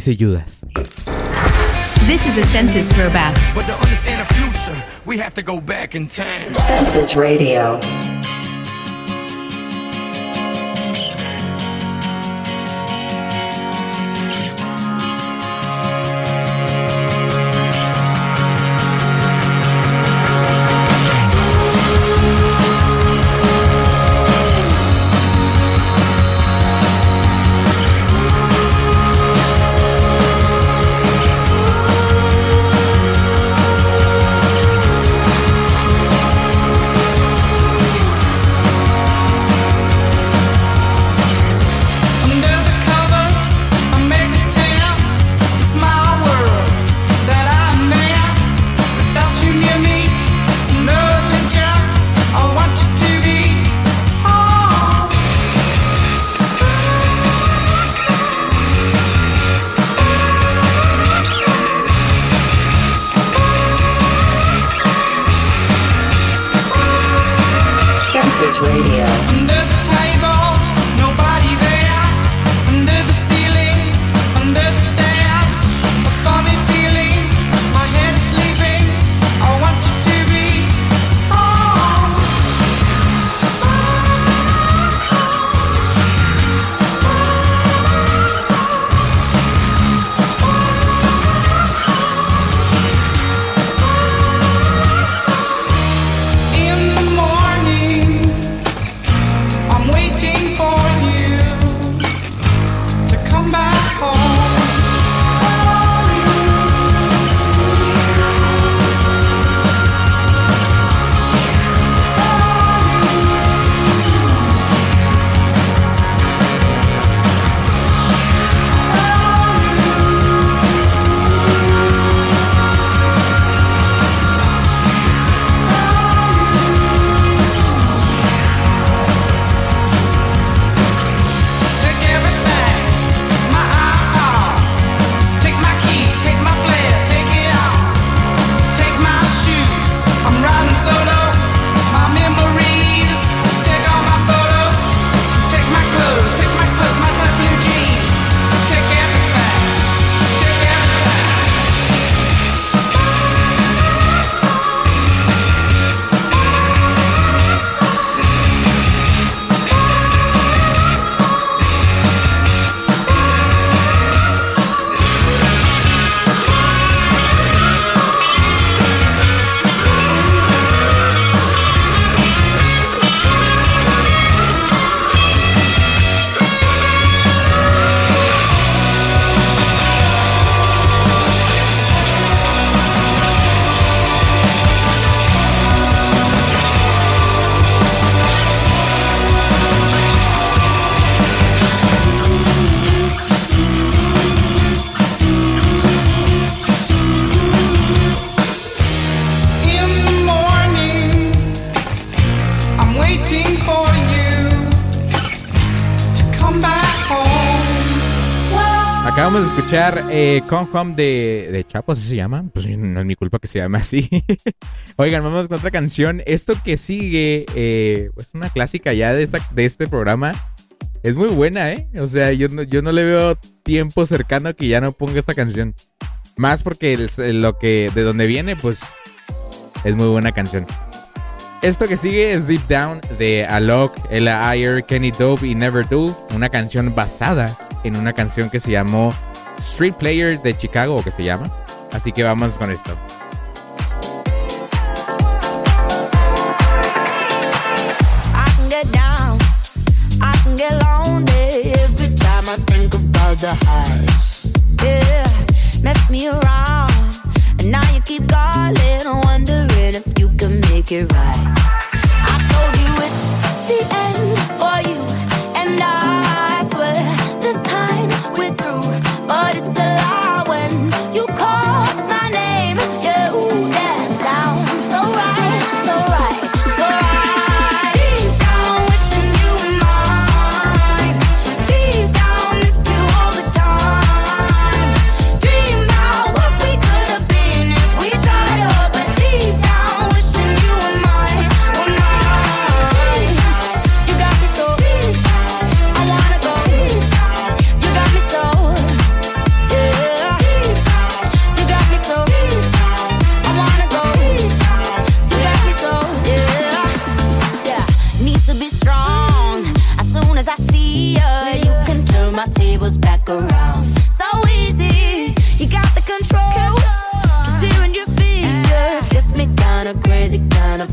Dice Judas. This is a census throwback. But to understand the future, we have to go back in time. Census Radio. Escuchar eh, Come Home de, de Chapo, ¿así se llama? Pues no es mi culpa que se llame así. <laughs> Oigan, vamos con otra canción. Esto que sigue, eh, es una clásica ya de, esta- de este programa. Es muy buena, ¿eh? O sea, yo no, yo no le veo tiempo cercano que ya no ponga esta canción. Más porque el- lo que de donde viene, pues es muy buena canción. Esto que sigue es Deep Down de Alok, Ella Ayer, Kenny Dope y Never Do, una canción basada en una canción que se llamó Street Player de Chicago, que se llama. Así que vamos con esto. I can get down, I can get lonely every time I think about the highs. Yeah, mess me around, and now you keep calling, wondering if you can make it right. I told you it's the end for you, and I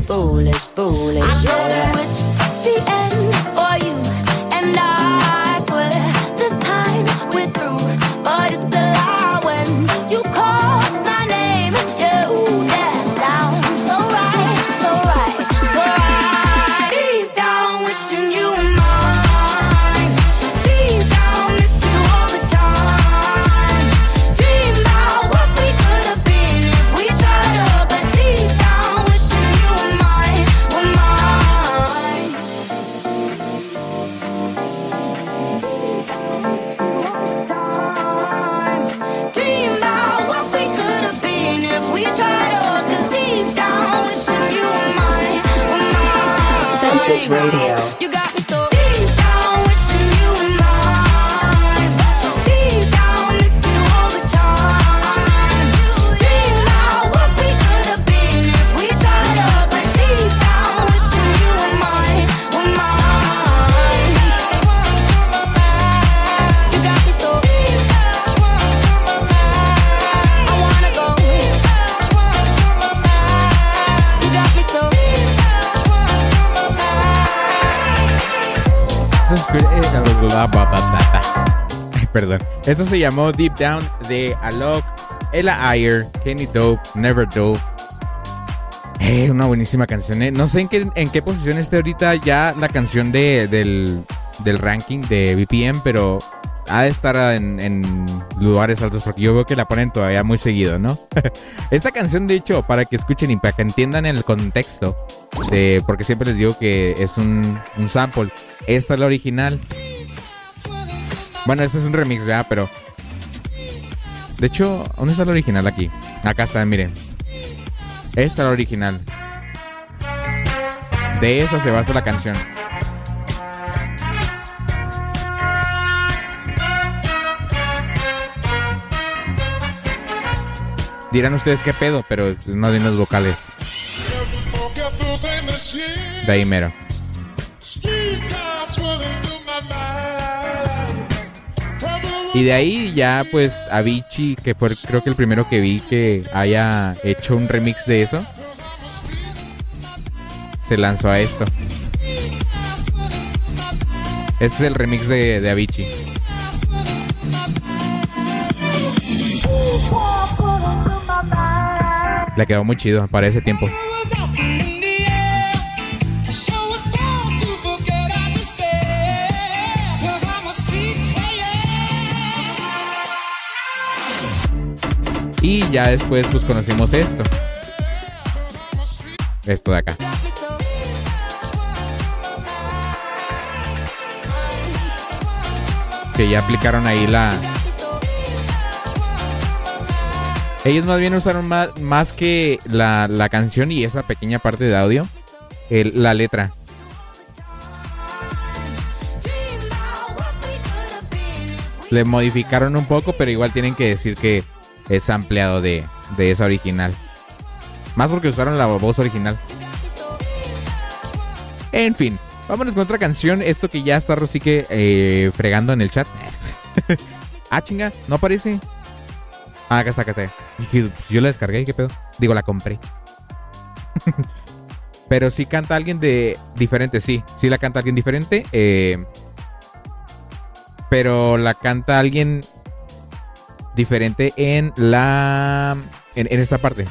foolish, foolish. I you Radio. <laughs> Perdón. Esto se llamó Deep Down de Alok, Ella Ayer, Kenny Dope, Never Dope. Eh, una buenísima canción. eh. No sé en qué, en qué posición esté ahorita ya la canción de, del, del ranking de BPM, pero ha de estar en, en lugares altos porque yo veo que la ponen todavía muy seguido, ¿no? <laughs> Esta canción, de hecho, para que escuchen y para que entiendan el contexto, de, porque siempre les digo que es un, un sample. Esta es la original. Bueno, este es un remix, ¿verdad? Pero. De hecho, ¿dónde está la original aquí? Acá está, miren. Esta es la original. De esa se basa la canción. Dirán ustedes qué pedo, pero es bien los vocales. De ahí mero. Y de ahí ya pues Avicii, que fue creo que el primero que vi que haya hecho un remix de eso, se lanzó a esto. Este es el remix de, de Avicii. Le quedó muy chido para ese tiempo. Y ya después pues conocimos esto. Esto de acá. Que ya aplicaron ahí la... Ellos más bien usaron más, más que la, la canción y esa pequeña parte de audio, la letra. Le modificaron un poco, pero igual tienen que decir que es ampliado de, de esa original. Más porque usaron la voz original. En fin, vámonos con otra canción. Esto que ya está Rosique eh, fregando en el chat. <laughs> Ah, chinga, no aparece. Ah, acá está, acá está. Pues yo la descargué, ¿qué pedo? Digo, la compré. <laughs> Pero sí canta alguien de diferente, sí. Sí la canta alguien diferente. eh, pero la canta alguien diferente en la. En, en esta parte.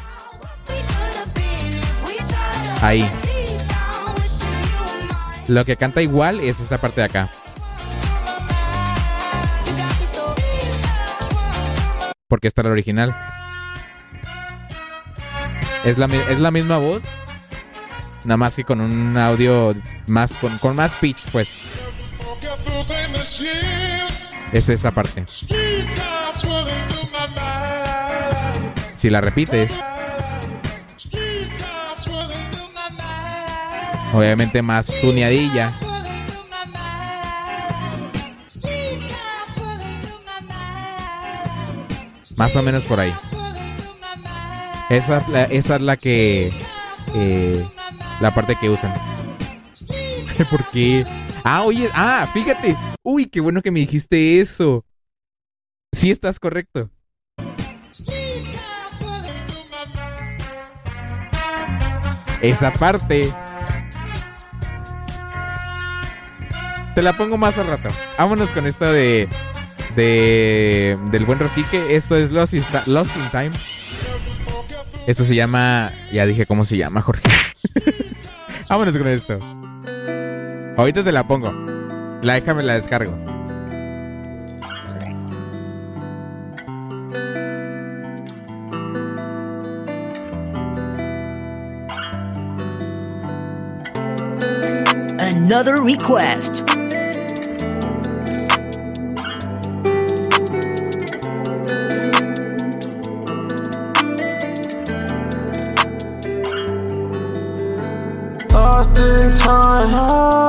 Ahí. Lo que canta igual es esta parte de acá. Porque esta es la original. Es la, es la misma voz. Nada más que con un audio más. Con, con más pitch, pues. Es esa parte. Si la repites. Obviamente más tuneadilla. Más o menos por ahí. Esa, es la- esa es la que. eh, la parte que usan. <laughs> ¿Por qué? Ah, oye, ah, fíjate. Uy, qué bueno que me dijiste eso. Sí, estás correcto. Esa parte. Te la pongo más al rato. Vámonos con esto de. de del buen Rosique. Esto es Lost Lost in Time. Esto se llama. Ya dije cómo se llama, Jorge. <laughs> Vámonos con esto. Ahorita te la pongo. La déjame la descargo. Another request. Lost in time.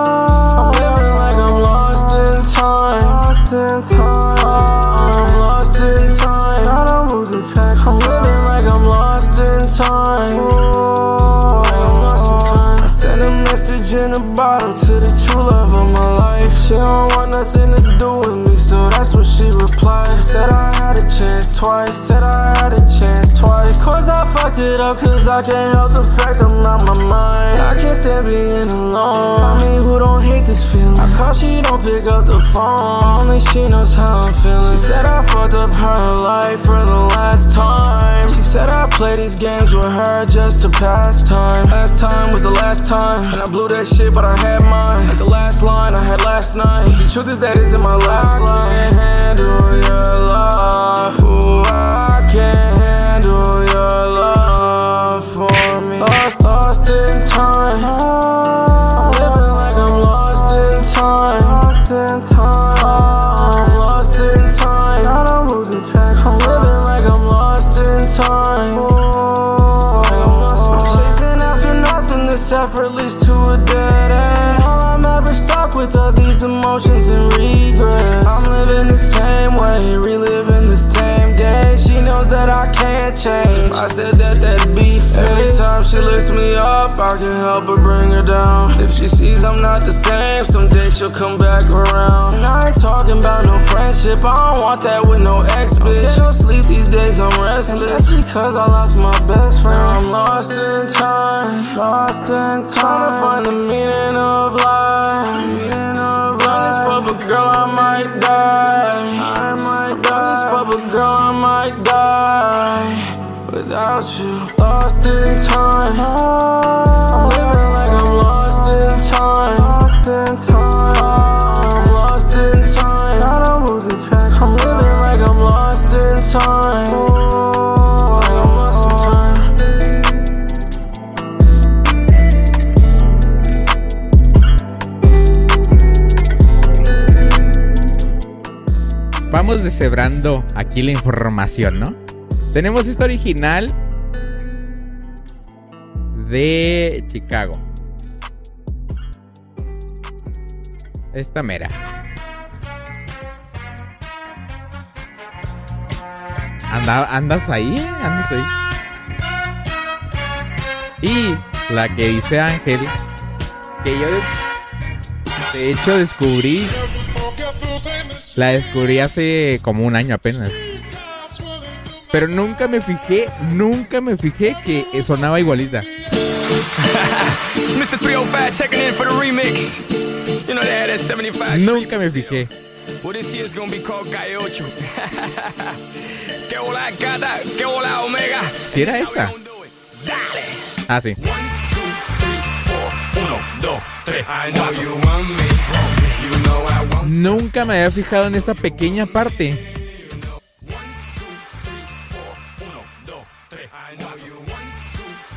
She don't want nothing to do with me, so that's what she replied. Said I had a chance twice. Course I fucked it up, cause I can't help the fact I'm not my mind. I can't stand being alone. I mean, who don't hate this feeling? I call, she don't pick up the phone. Only she knows how I'm feeling. She said I fucked up her life for the last time. She said I play these games with her just to pass time. Last time was the last time. And I blew that shit, but I had mine. Like the last line I had last night. The truth is that isn't my last line. I can't handle your love. Ooh, I can't Lost, in time. I'm living like I'm lost in time. I'm lost in time. I'm living like I'm lost in time. I'm. Chasing after nothing, this effort leads to a dead end. All I'm ever stuck with are these emotions and regrets. I'm living the same way, reliving that I can't change. If I said that, that'd be fake. Every time she lifts me up, I can help but bring her down. If she sees I'm not the same, someday she'll come back around. And I ain't talking about no friendship, I don't want that with no ex bitch. Get no sleep these days, I'm restless. That's because I lost my best friend. Now I'm lost in time. Lost in time. Trying to find the meaning of life. Young as fuck, but girl, I might die. Young as fuck, but girl, I might die. Without you, lost in time. I'm living like I'm lost in time. I'm lost in time. I'm living like I'm lost in time. Vamos deshebrando aquí la información, ¿no? Tenemos esta original de Chicago. Esta mera. Anda, ¿Andas ahí? ¿Andas ahí? Y la que dice Ángel, que yo de hecho descubrí La descubrí hace como un año apenas. Pero nunca me fijé, nunca me fijé que sonaba igualita. It's <laughs> Mr. 305 checking in for the remix. You know they had that 75. Nunca me fijé. Gata, <laughs> omega. ¿Si era esa? Ah, sí. I know you want me. Nunca me había fijado en esa pequeña parte.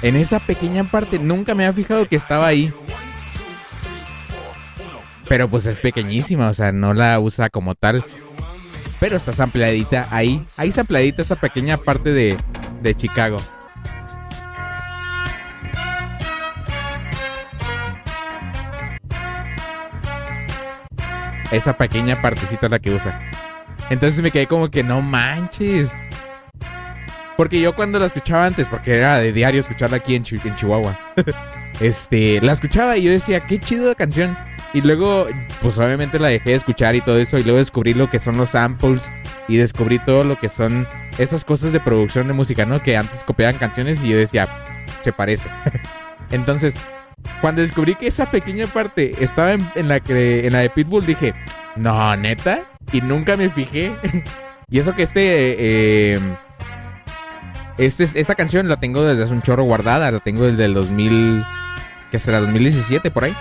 En esa pequeña parte nunca me había fijado que estaba ahí. Pero pues es pequeñísima, o sea, no la usa como tal. Pero está sampleadita ahí. Ahí sampleadita esa pequeña parte de, de Chicago. Esa pequeña partecita la que usa. Entonces me quedé como que no manches. Porque yo cuando la escuchaba antes, porque era de diario escucharla aquí en Chihuahua, <laughs> este, la escuchaba y yo decía, qué chido la canción. Y luego, pues obviamente la dejé de escuchar y todo eso, y luego descubrí lo que son los samples y descubrí todo lo que son esas cosas de producción de música, ¿no? Que antes copiaban canciones y yo decía, se parece. <laughs> Entonces, cuando descubrí que esa pequeña parte estaba en, la que en la de Pitbull, dije, no, neta, y nunca me fijé. <laughs> y eso que este, eh, este, esta canción la tengo desde hace un chorro guardada, la tengo desde el 2000, que será 2017 por ahí.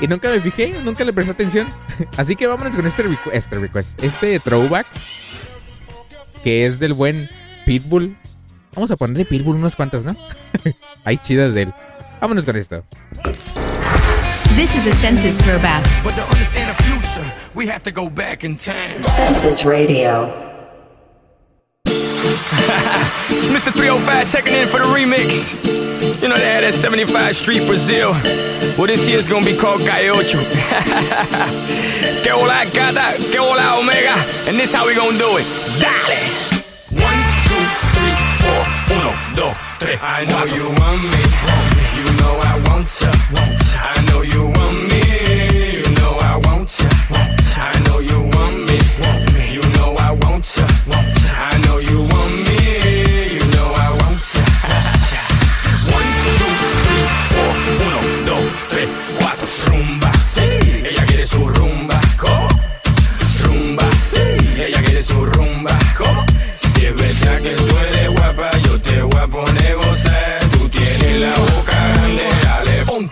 Y nunca me fijé, nunca le presté atención. <laughs> Así que vámonos con este, requ- este request, este throwback, que es del buen Pitbull. Vamos a ponerle Pitbull unas cuantas, ¿no? <laughs> Hay chidas de él. Vámonos con esto. This is a census throwback. But to understand the future, we have to go back in time. Census Radio. <laughs> It's Mr. 305 checking in for the remix. You know they had that 75 Street Brazil. Well, this year's gonna be called Calle Ocho. <laughs> que hola, gata, que hola, omega. And this how we gonna do it. Dale! One, two, three, four. Uno, dos, tres. I know you want me. Know I want ya. I know. You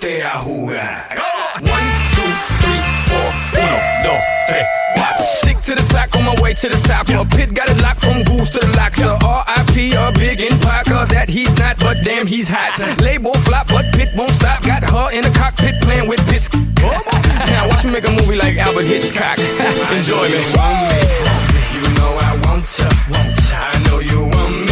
ponte a jugar. One, two, three, four. Uno, dos, tres, cuatro. Stick to the track on my way to the top. A pit got it locked from goose to the lock. To R.I.P. a big in Parker that he's not, but damn he's hot. Label flop, but pit won't stop. Got her in the cockpit playing with bits. now watch me make a movie like Albert Hitchcock. Enjoy me. You know I want ya. I know you want me.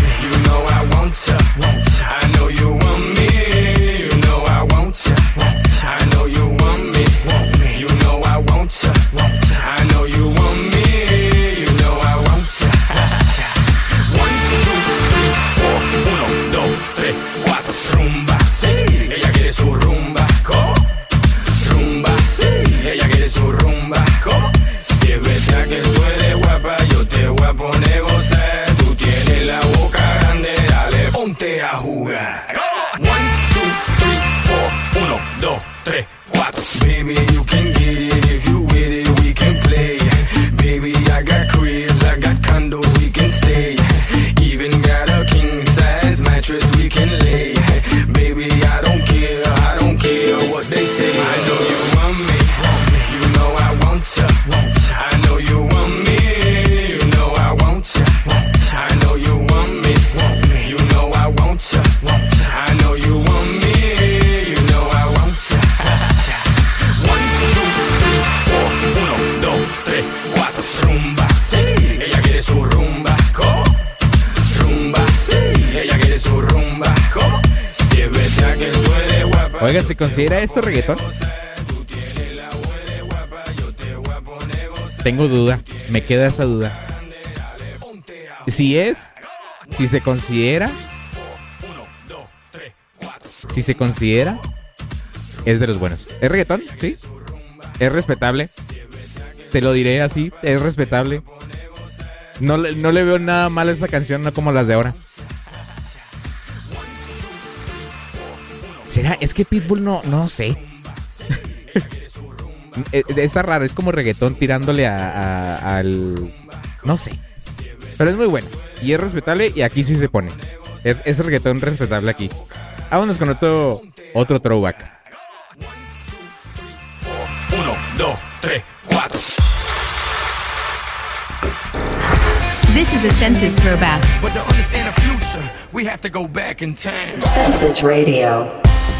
¿se considera esto reggaetón? Tengo duda, me queda esa duda. Si es, si se considera, si se considera, es de los buenos. ¿Es reggaetón? Sí. Es respetable. Te lo diré así, es respetable. No, no le veo nada mal a esta canción, no como las de ahora. ¿Será? Es que Pitbull no, no sé. <laughs> Eh, Está raro, es como reggaetón tirándole a, a- al... No sé. Pero es muy bueno. Y es respetable y aquí sí se pone. Es, es reggaetón respetable aquí. Vámonos con otro, otro throwback. Uno, dos, tres, cuatro. This is a census throwback. But to understand the future, we have to go back in time. Census Radio.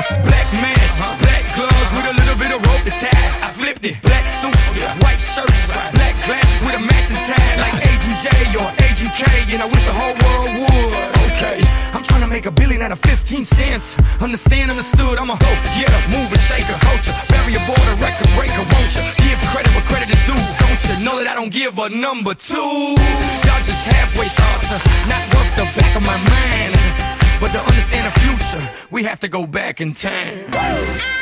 Equals black mask, black gloves with a little bit of rope to tie. I flipped it, black suits, white shirts, black glasses with a matching tie, like Agent J or Agent K, and I wish the whole world would. Okay, I'm trying to make a billion out of 15 cents. Understand, understood, I'm a hoe, yeah, mover, shaker, culture, barrier border, record breaker, won't you? Give credit where credit is due, don't you? Know that I don't give a number two. Y'all just halfway thoughts, not worth the back of my mind. But to understand the future, we have to go back in time.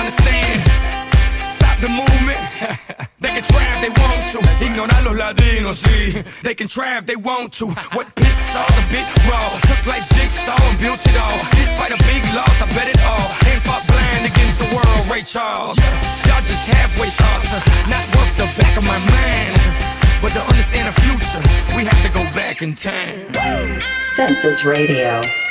Understand. Stop the movement. <laughs> they can try if they want to. Ignorar los sí. They can try if they want to. What pit saw's a bit raw. Took like jigsaw and built it all. Despite a big loss, I bet it all. Ain't fought blind against the world, Ray Charles. Y'all just halfway thoughts, uh, not worth the back of my mind. But to understand the future, we have to go back in time. Radio.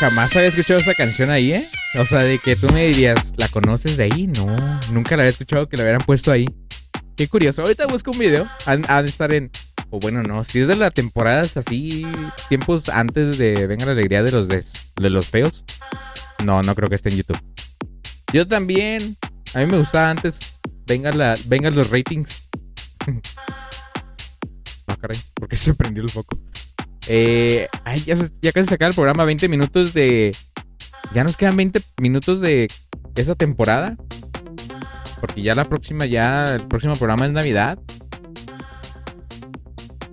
Jamás había escuchado esa canción ahí, ¿eh? O sea, de que tú me dirías, ¿la conoces de ahí? No, nunca la había escuchado que la hubieran puesto ahí. Qué curioso. Ahorita busco un video. Han, de estar en. O bueno, no. Si es de las temporadas así, tiempos antes de Venga la Alegría de los, des- de los feos. No, no creo que esté en YouTube. Yo también. A mí me gustaba antes. Venga, la, venga los ratings. <laughs> ah, caray. ¿Por qué se prendió el foco? Eh, ay, ya, ya casi se acaba el programa. 20 minutos de. Ya nos quedan 20 minutos de esa temporada. Porque ya la próxima, ya el próximo programa es Navidad.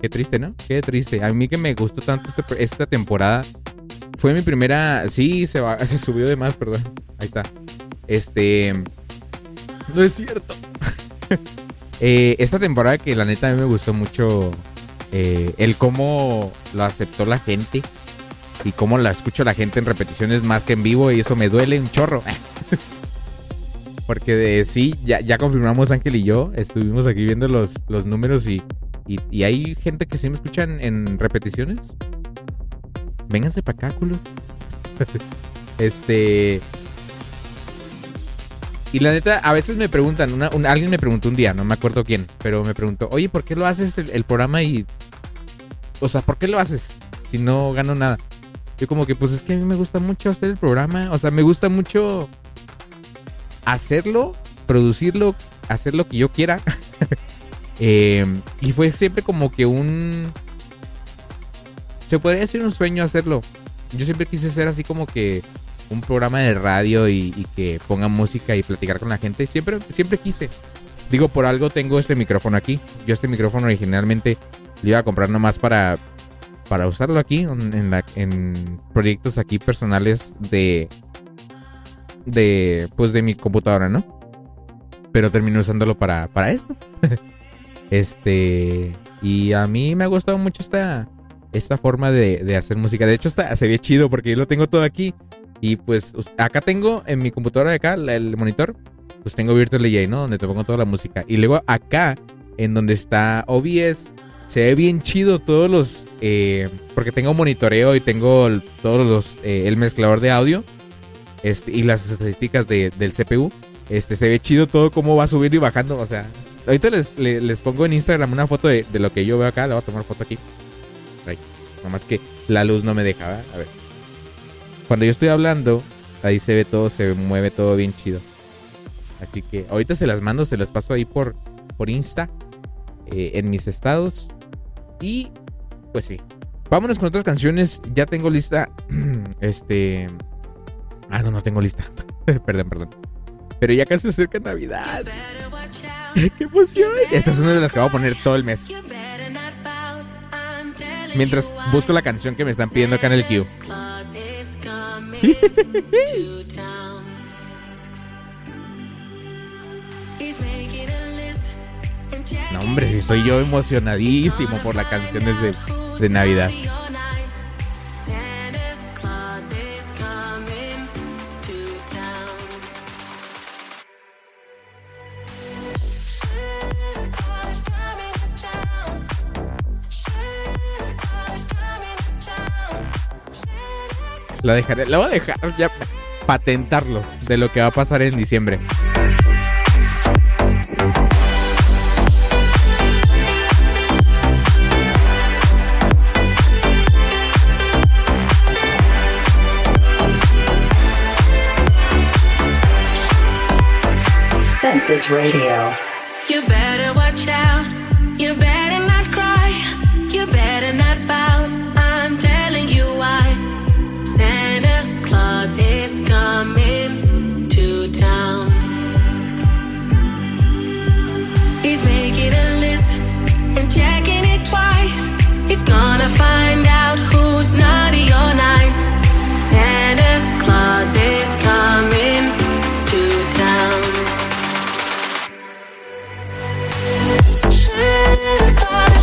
Qué triste, ¿no? Qué triste. A mí que me gustó tanto este- esta temporada. Fue mi primera. Sí, <laughs> se subió de más, perdón. Ahí está. Este. No es cierto. <laughs> Eh, esta temporada que la neta a mí me gustó mucho. Eh, el cómo lo aceptó la gente. Y cómo la escucho la gente en repeticiones más que en vivo. Y eso me duele un chorro. <laughs> Porque de, sí, ya, ya confirmamos Ángel y yo. Estuvimos aquí viendo los, los números y, y, y hay gente que sí me escuchan en repeticiones. Vénganse para acá, culos. <laughs> este. Y la neta, a veces me preguntan, alguien me preguntó un día, no me acuerdo quién, pero me preguntó, oye, ¿por qué lo haces el, programa y... O sea, ¿por qué lo haces si no gano nada? Yo como que, pues es que a mí me gusta mucho hacer el programa, o sea, me gusta mucho hacerlo, producirlo, hacer lo que yo quiera. <laughs> Eh, y fue siempre como que un... Se podría decir un sueño hacerlo. Yo siempre quise ser así como que un programa de radio y, que ponga música y platicar con la gente. Siempre, siempre quise. Digo, por algo tengo este micrófono aquí. Yo este micrófono originalmente lo iba a comprar nomás para, para usarlo aquí en, proyectos aquí personales de, de, pues de mi computadora, ¿no? Pero terminé usándolo para, para esto. <laughs> este, y a mí me ha gustado mucho esta, esta forma de, hacer música. De hecho, está, se ve chido porque lo tengo todo aquí. Y pues acá tengo en mi computadora de acá, el monitor, pues tengo Virtual DJ, ¿no? Donde te pongo toda la música. Y luego acá, en donde está OBS, se ve bien chido todos los... eh, porque tengo monitoreo y tengo todos los... eh, el mezclador de audio este, y las estadísticas de- del CPU. Este, se ve chido todo cómo va subiendo y bajando. O sea, ahorita les, le- les, pongo en Instagram una foto de, lo que yo veo acá. Le voy a tomar foto aquí. Ahí. Nomás que la luz no me deja, ¿verdad? A ver. Cuando yo estoy hablando, ahí se ve todo, se mueve todo bien chido. Así que ahorita se las mando, se las paso ahí por, por Insta, eh, en mis estados. Y pues sí. Vámonos con otras canciones. Ya tengo lista. <clears throat> Este. Ah, no, no tengo lista. <laughs> perdón, perdón. Pero ya casi se acerca Navidad. <laughs> ¡Qué emoción! Esta es una de las que voy a poner todo el mes. Mientras busco la canción que me están pidiendo acá en el queue. No, hombre, si estoy yo emocionadísimo por las canciones de, de Navidad. La dejaré, la voy a dejar ya patentarlos de lo que va a pasar en diciembre. Census Radio. Should have thought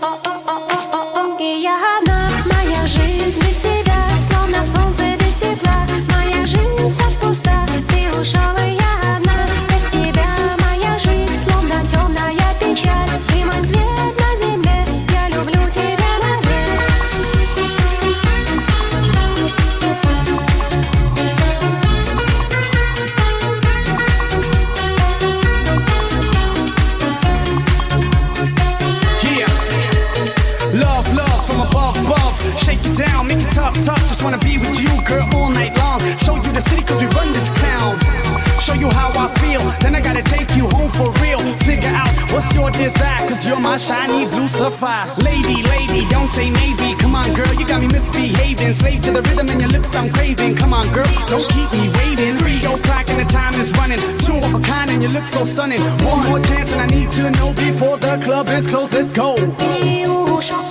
Lady, lady, don't say maybe. Come on, girl, you got me misbehaving. Slave to the rhythm and your lips, I'm craving. Come on, girl, don't keep me waiting. Three o'clock and the time is running. Two of a kind and you look so stunning. One more chance and I need to know before the club is closed. Let's go. Oh, oh,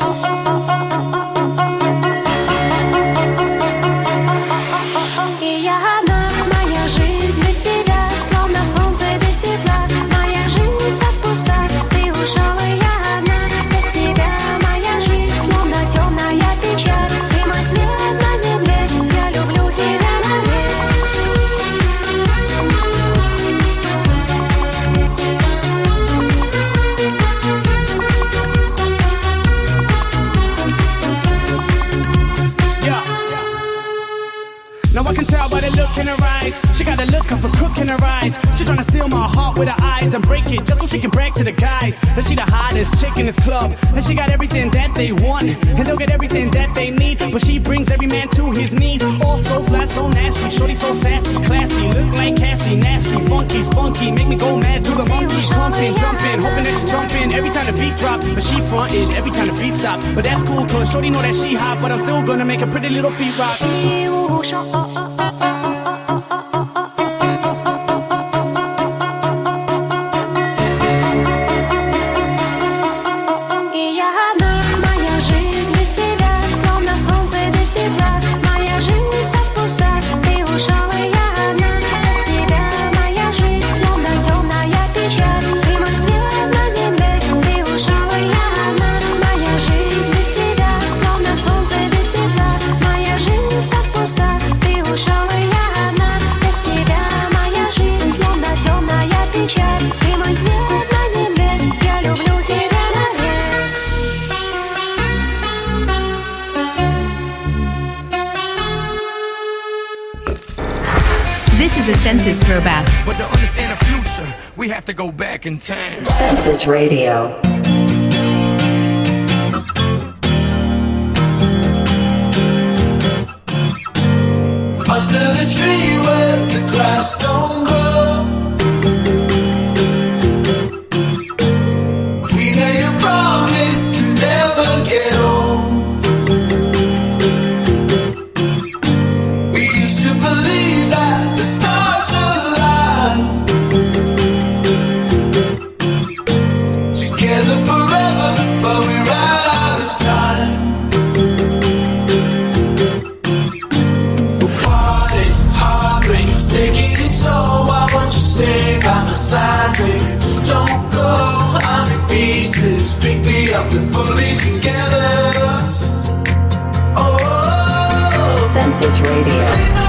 frontin' every time the beat stop. But that's cool, cause Shorty know that she hot, but I'm still gonna make a pretty little feet rock. back in. Census Radio. Voices Radio.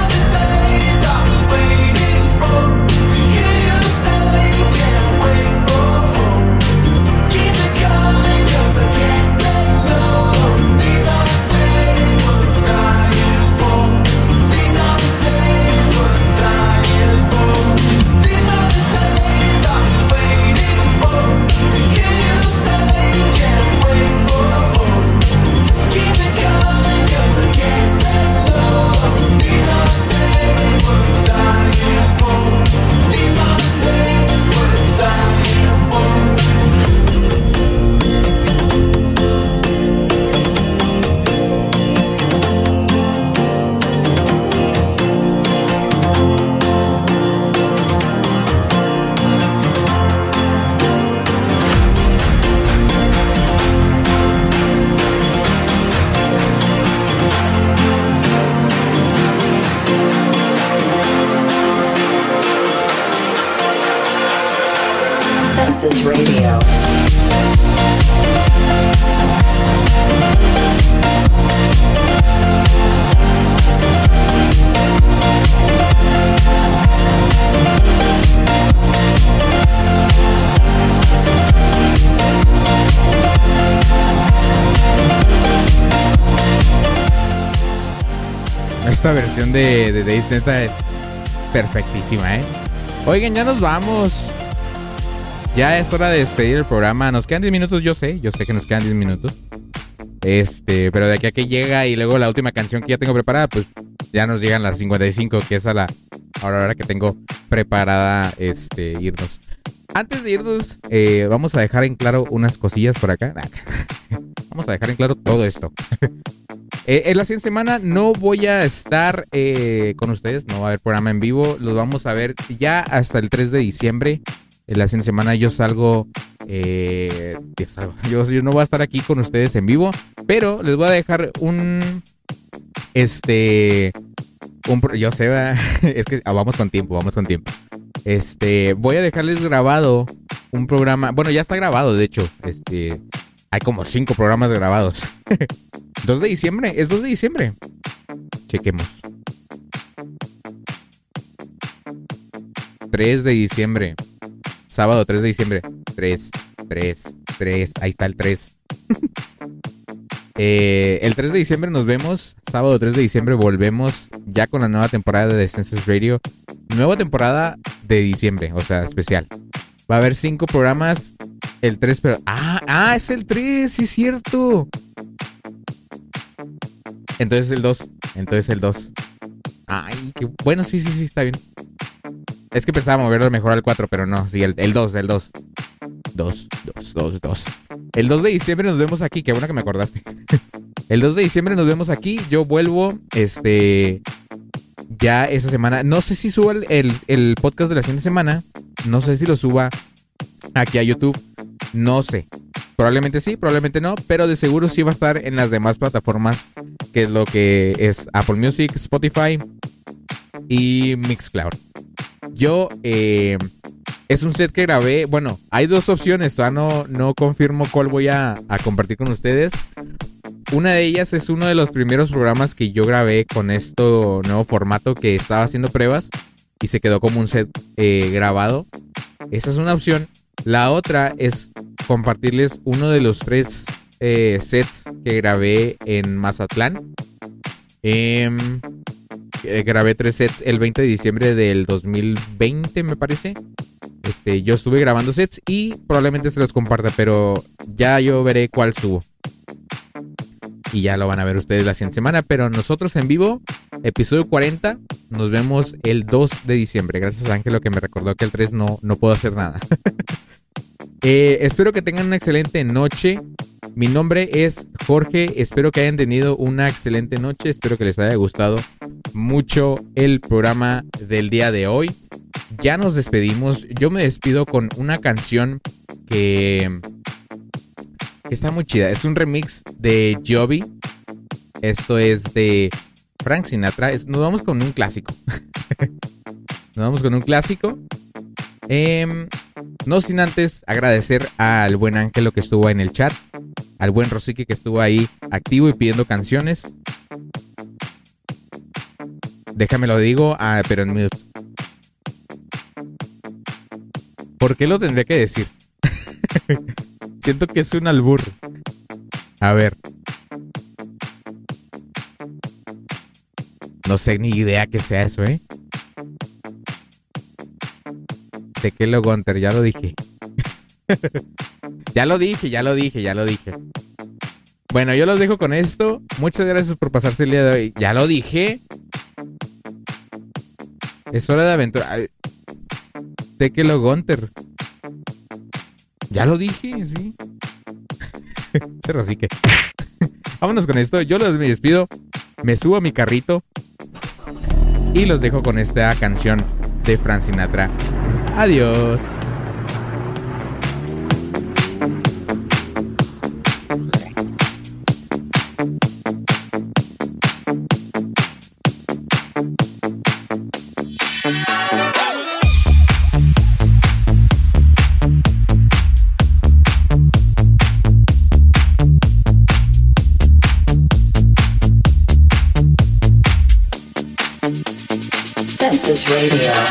canción de, de Days es perfectísima, ¿eh? Oigan, ya nos vamos. Ya es hora de despedir el programa. Nos quedan 10 minutos, yo sé, yo sé que nos quedan 10 minutos. Este, pero de aquí a que llega y luego la última canción que ya tengo preparada, pues ya nos llegan las 55, que es a la ahora que tengo preparada este irnos. Antes de irnos, eh, vamos a dejar en claro unas cosillas por acá. <laughs> vamos a dejar en claro todo esto. <laughs> Eh, en la siguiente semana no voy a estar eh, con ustedes, no va a haber programa en vivo. Los vamos a ver ya hasta el 3 de diciembre. En la siguiente semana yo salgo, eh, <laughs> yo, no voy a estar aquí con ustedes en vivo, pero les voy a dejar un, este, un, yo sé, <laughs> es que ah, vamos con tiempo, vamos con tiempo. Este, voy a dejarles grabado un programa, bueno, ya está grabado, de hecho, este, hay como cinco programas grabados. <laughs> 2 de diciembre, es 2 de diciembre. Chequemos. 3 de diciembre. Sábado 3 de diciembre. 3, 3, 3. Ahí está el 3. <laughs> Eh, el 3 de diciembre nos vemos. Sábado 3 de diciembre volvemos ya con la nueva temporada de Census Radio. Nueva temporada de diciembre, o sea, especial. Va a haber cinco programas. El 3, pero. Ah, ah, es el 3, sí es cierto. Entonces el 2. Entonces el 2. Ay, qué bueno, sí, sí, sí, está bien. Es que pensaba moverlo mejor al 4, pero no, sí, el, el 2, el 2. 2, 2, 2, 2. El 2 de diciembre nos vemos aquí, qué bueno que me acordaste. <laughs> El 2 de diciembre nos vemos aquí, yo vuelvo, este, ya esa semana. No sé si suba el, el- el podcast de la siguiente semana, no sé si lo suba aquí a YouTube, no sé. Probablemente sí, probablemente no, pero de seguro sí va a estar en las demás plataformas, que es lo que es Apple Music, Spotify y Mixcloud. Yo, eh, es un set que grabé. Bueno, hay dos opciones. Todavía no, no confirmo cuál voy a, compartir con ustedes. Una de ellas es uno de los primeros programas que yo grabé con este nuevo formato que estaba haciendo pruebas y se quedó como un set eh, grabado. Esa es una opción. La otra es compartirles uno de los tres eh, sets que grabé en Mazatlán. Em, eh, grabé tres sets el 20 de diciembre del 2020, me parece. Este, yo estuve grabando sets y probablemente se los comparta, pero ya yo veré cuál subo. Y ya lo van a ver ustedes la siguiente semana. Pero nosotros en vivo, episodio 40, nos vemos el 2 de diciembre. Gracias a Ángelo que me recordó que el 3 no, no puedo hacer nada. <laughs> Eh, espero que tengan una excelente noche. Mi nombre es Jorge. Espero que hayan tenido una excelente noche. Espero que les haya gustado mucho el programa del día de hoy. Ya nos despedimos. Yo me despido con una canción que, está muy chida. Es un remix de Joby. Esto es de Frank Sinatra. Nos vamos con un clásico. <laughs> nos vamos con un clásico. Em, no sin antes agradecer al buen Ángelo que estuvo en el chat, al buen Rosique que estuvo ahí activo y pidiendo canciones. Déjame lo digo, ah, pero en mute. ¿Por qué lo tendré que decir? <laughs> Siento que es un albur. A ver. No sé ni idea que sea eso, ¿eh? Tequelo Gunter, ya lo dije. <laughs> ya lo dije, ya lo dije, ya lo dije. Bueno, yo los dejo con esto. Muchas gracias por pasarse el día de hoy. Ya lo dije. Es hora de aventura. Tequelo Gunter. Ya lo dije, sí. <laughs> Pero así que. <laughs> Vámonos con esto. Yo los me despido. Me subo a mi carrito. Y los dejo con esta canción de Frank Sinatra. Adiós. Radio.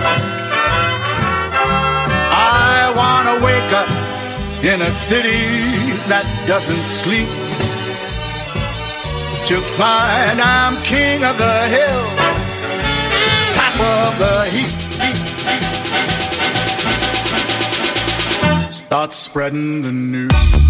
In a city that doesn't sleep to find I'm king of the hill, top of the heap. Start spreading the news.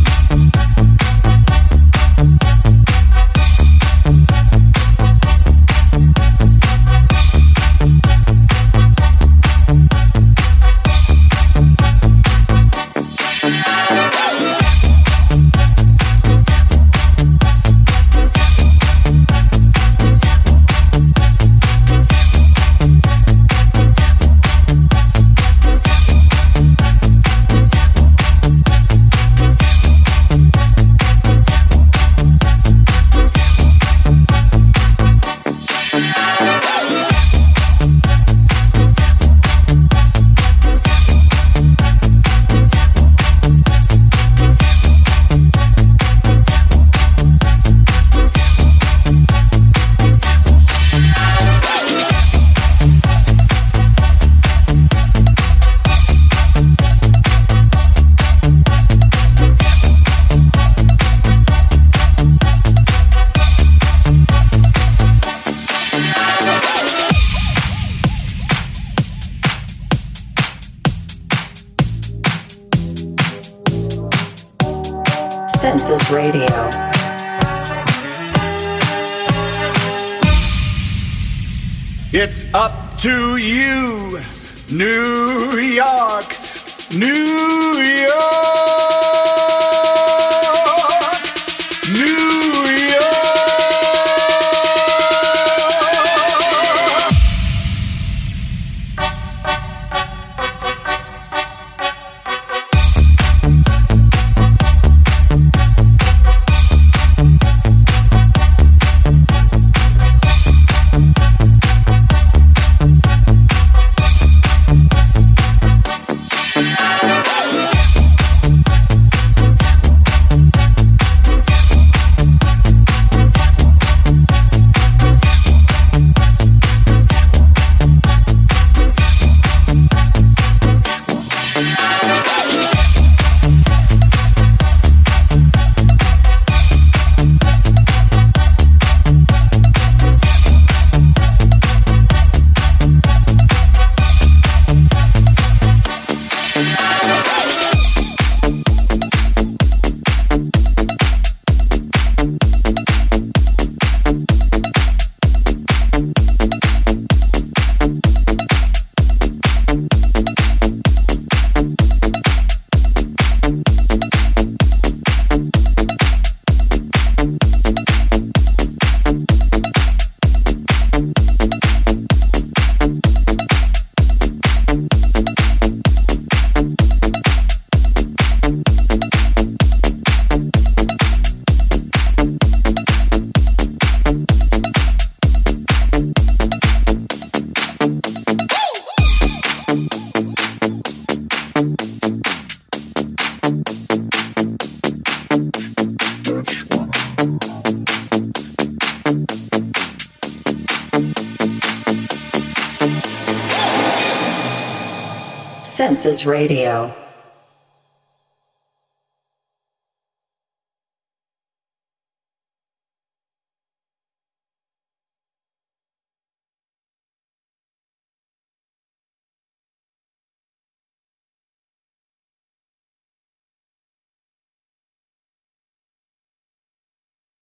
Census Radio.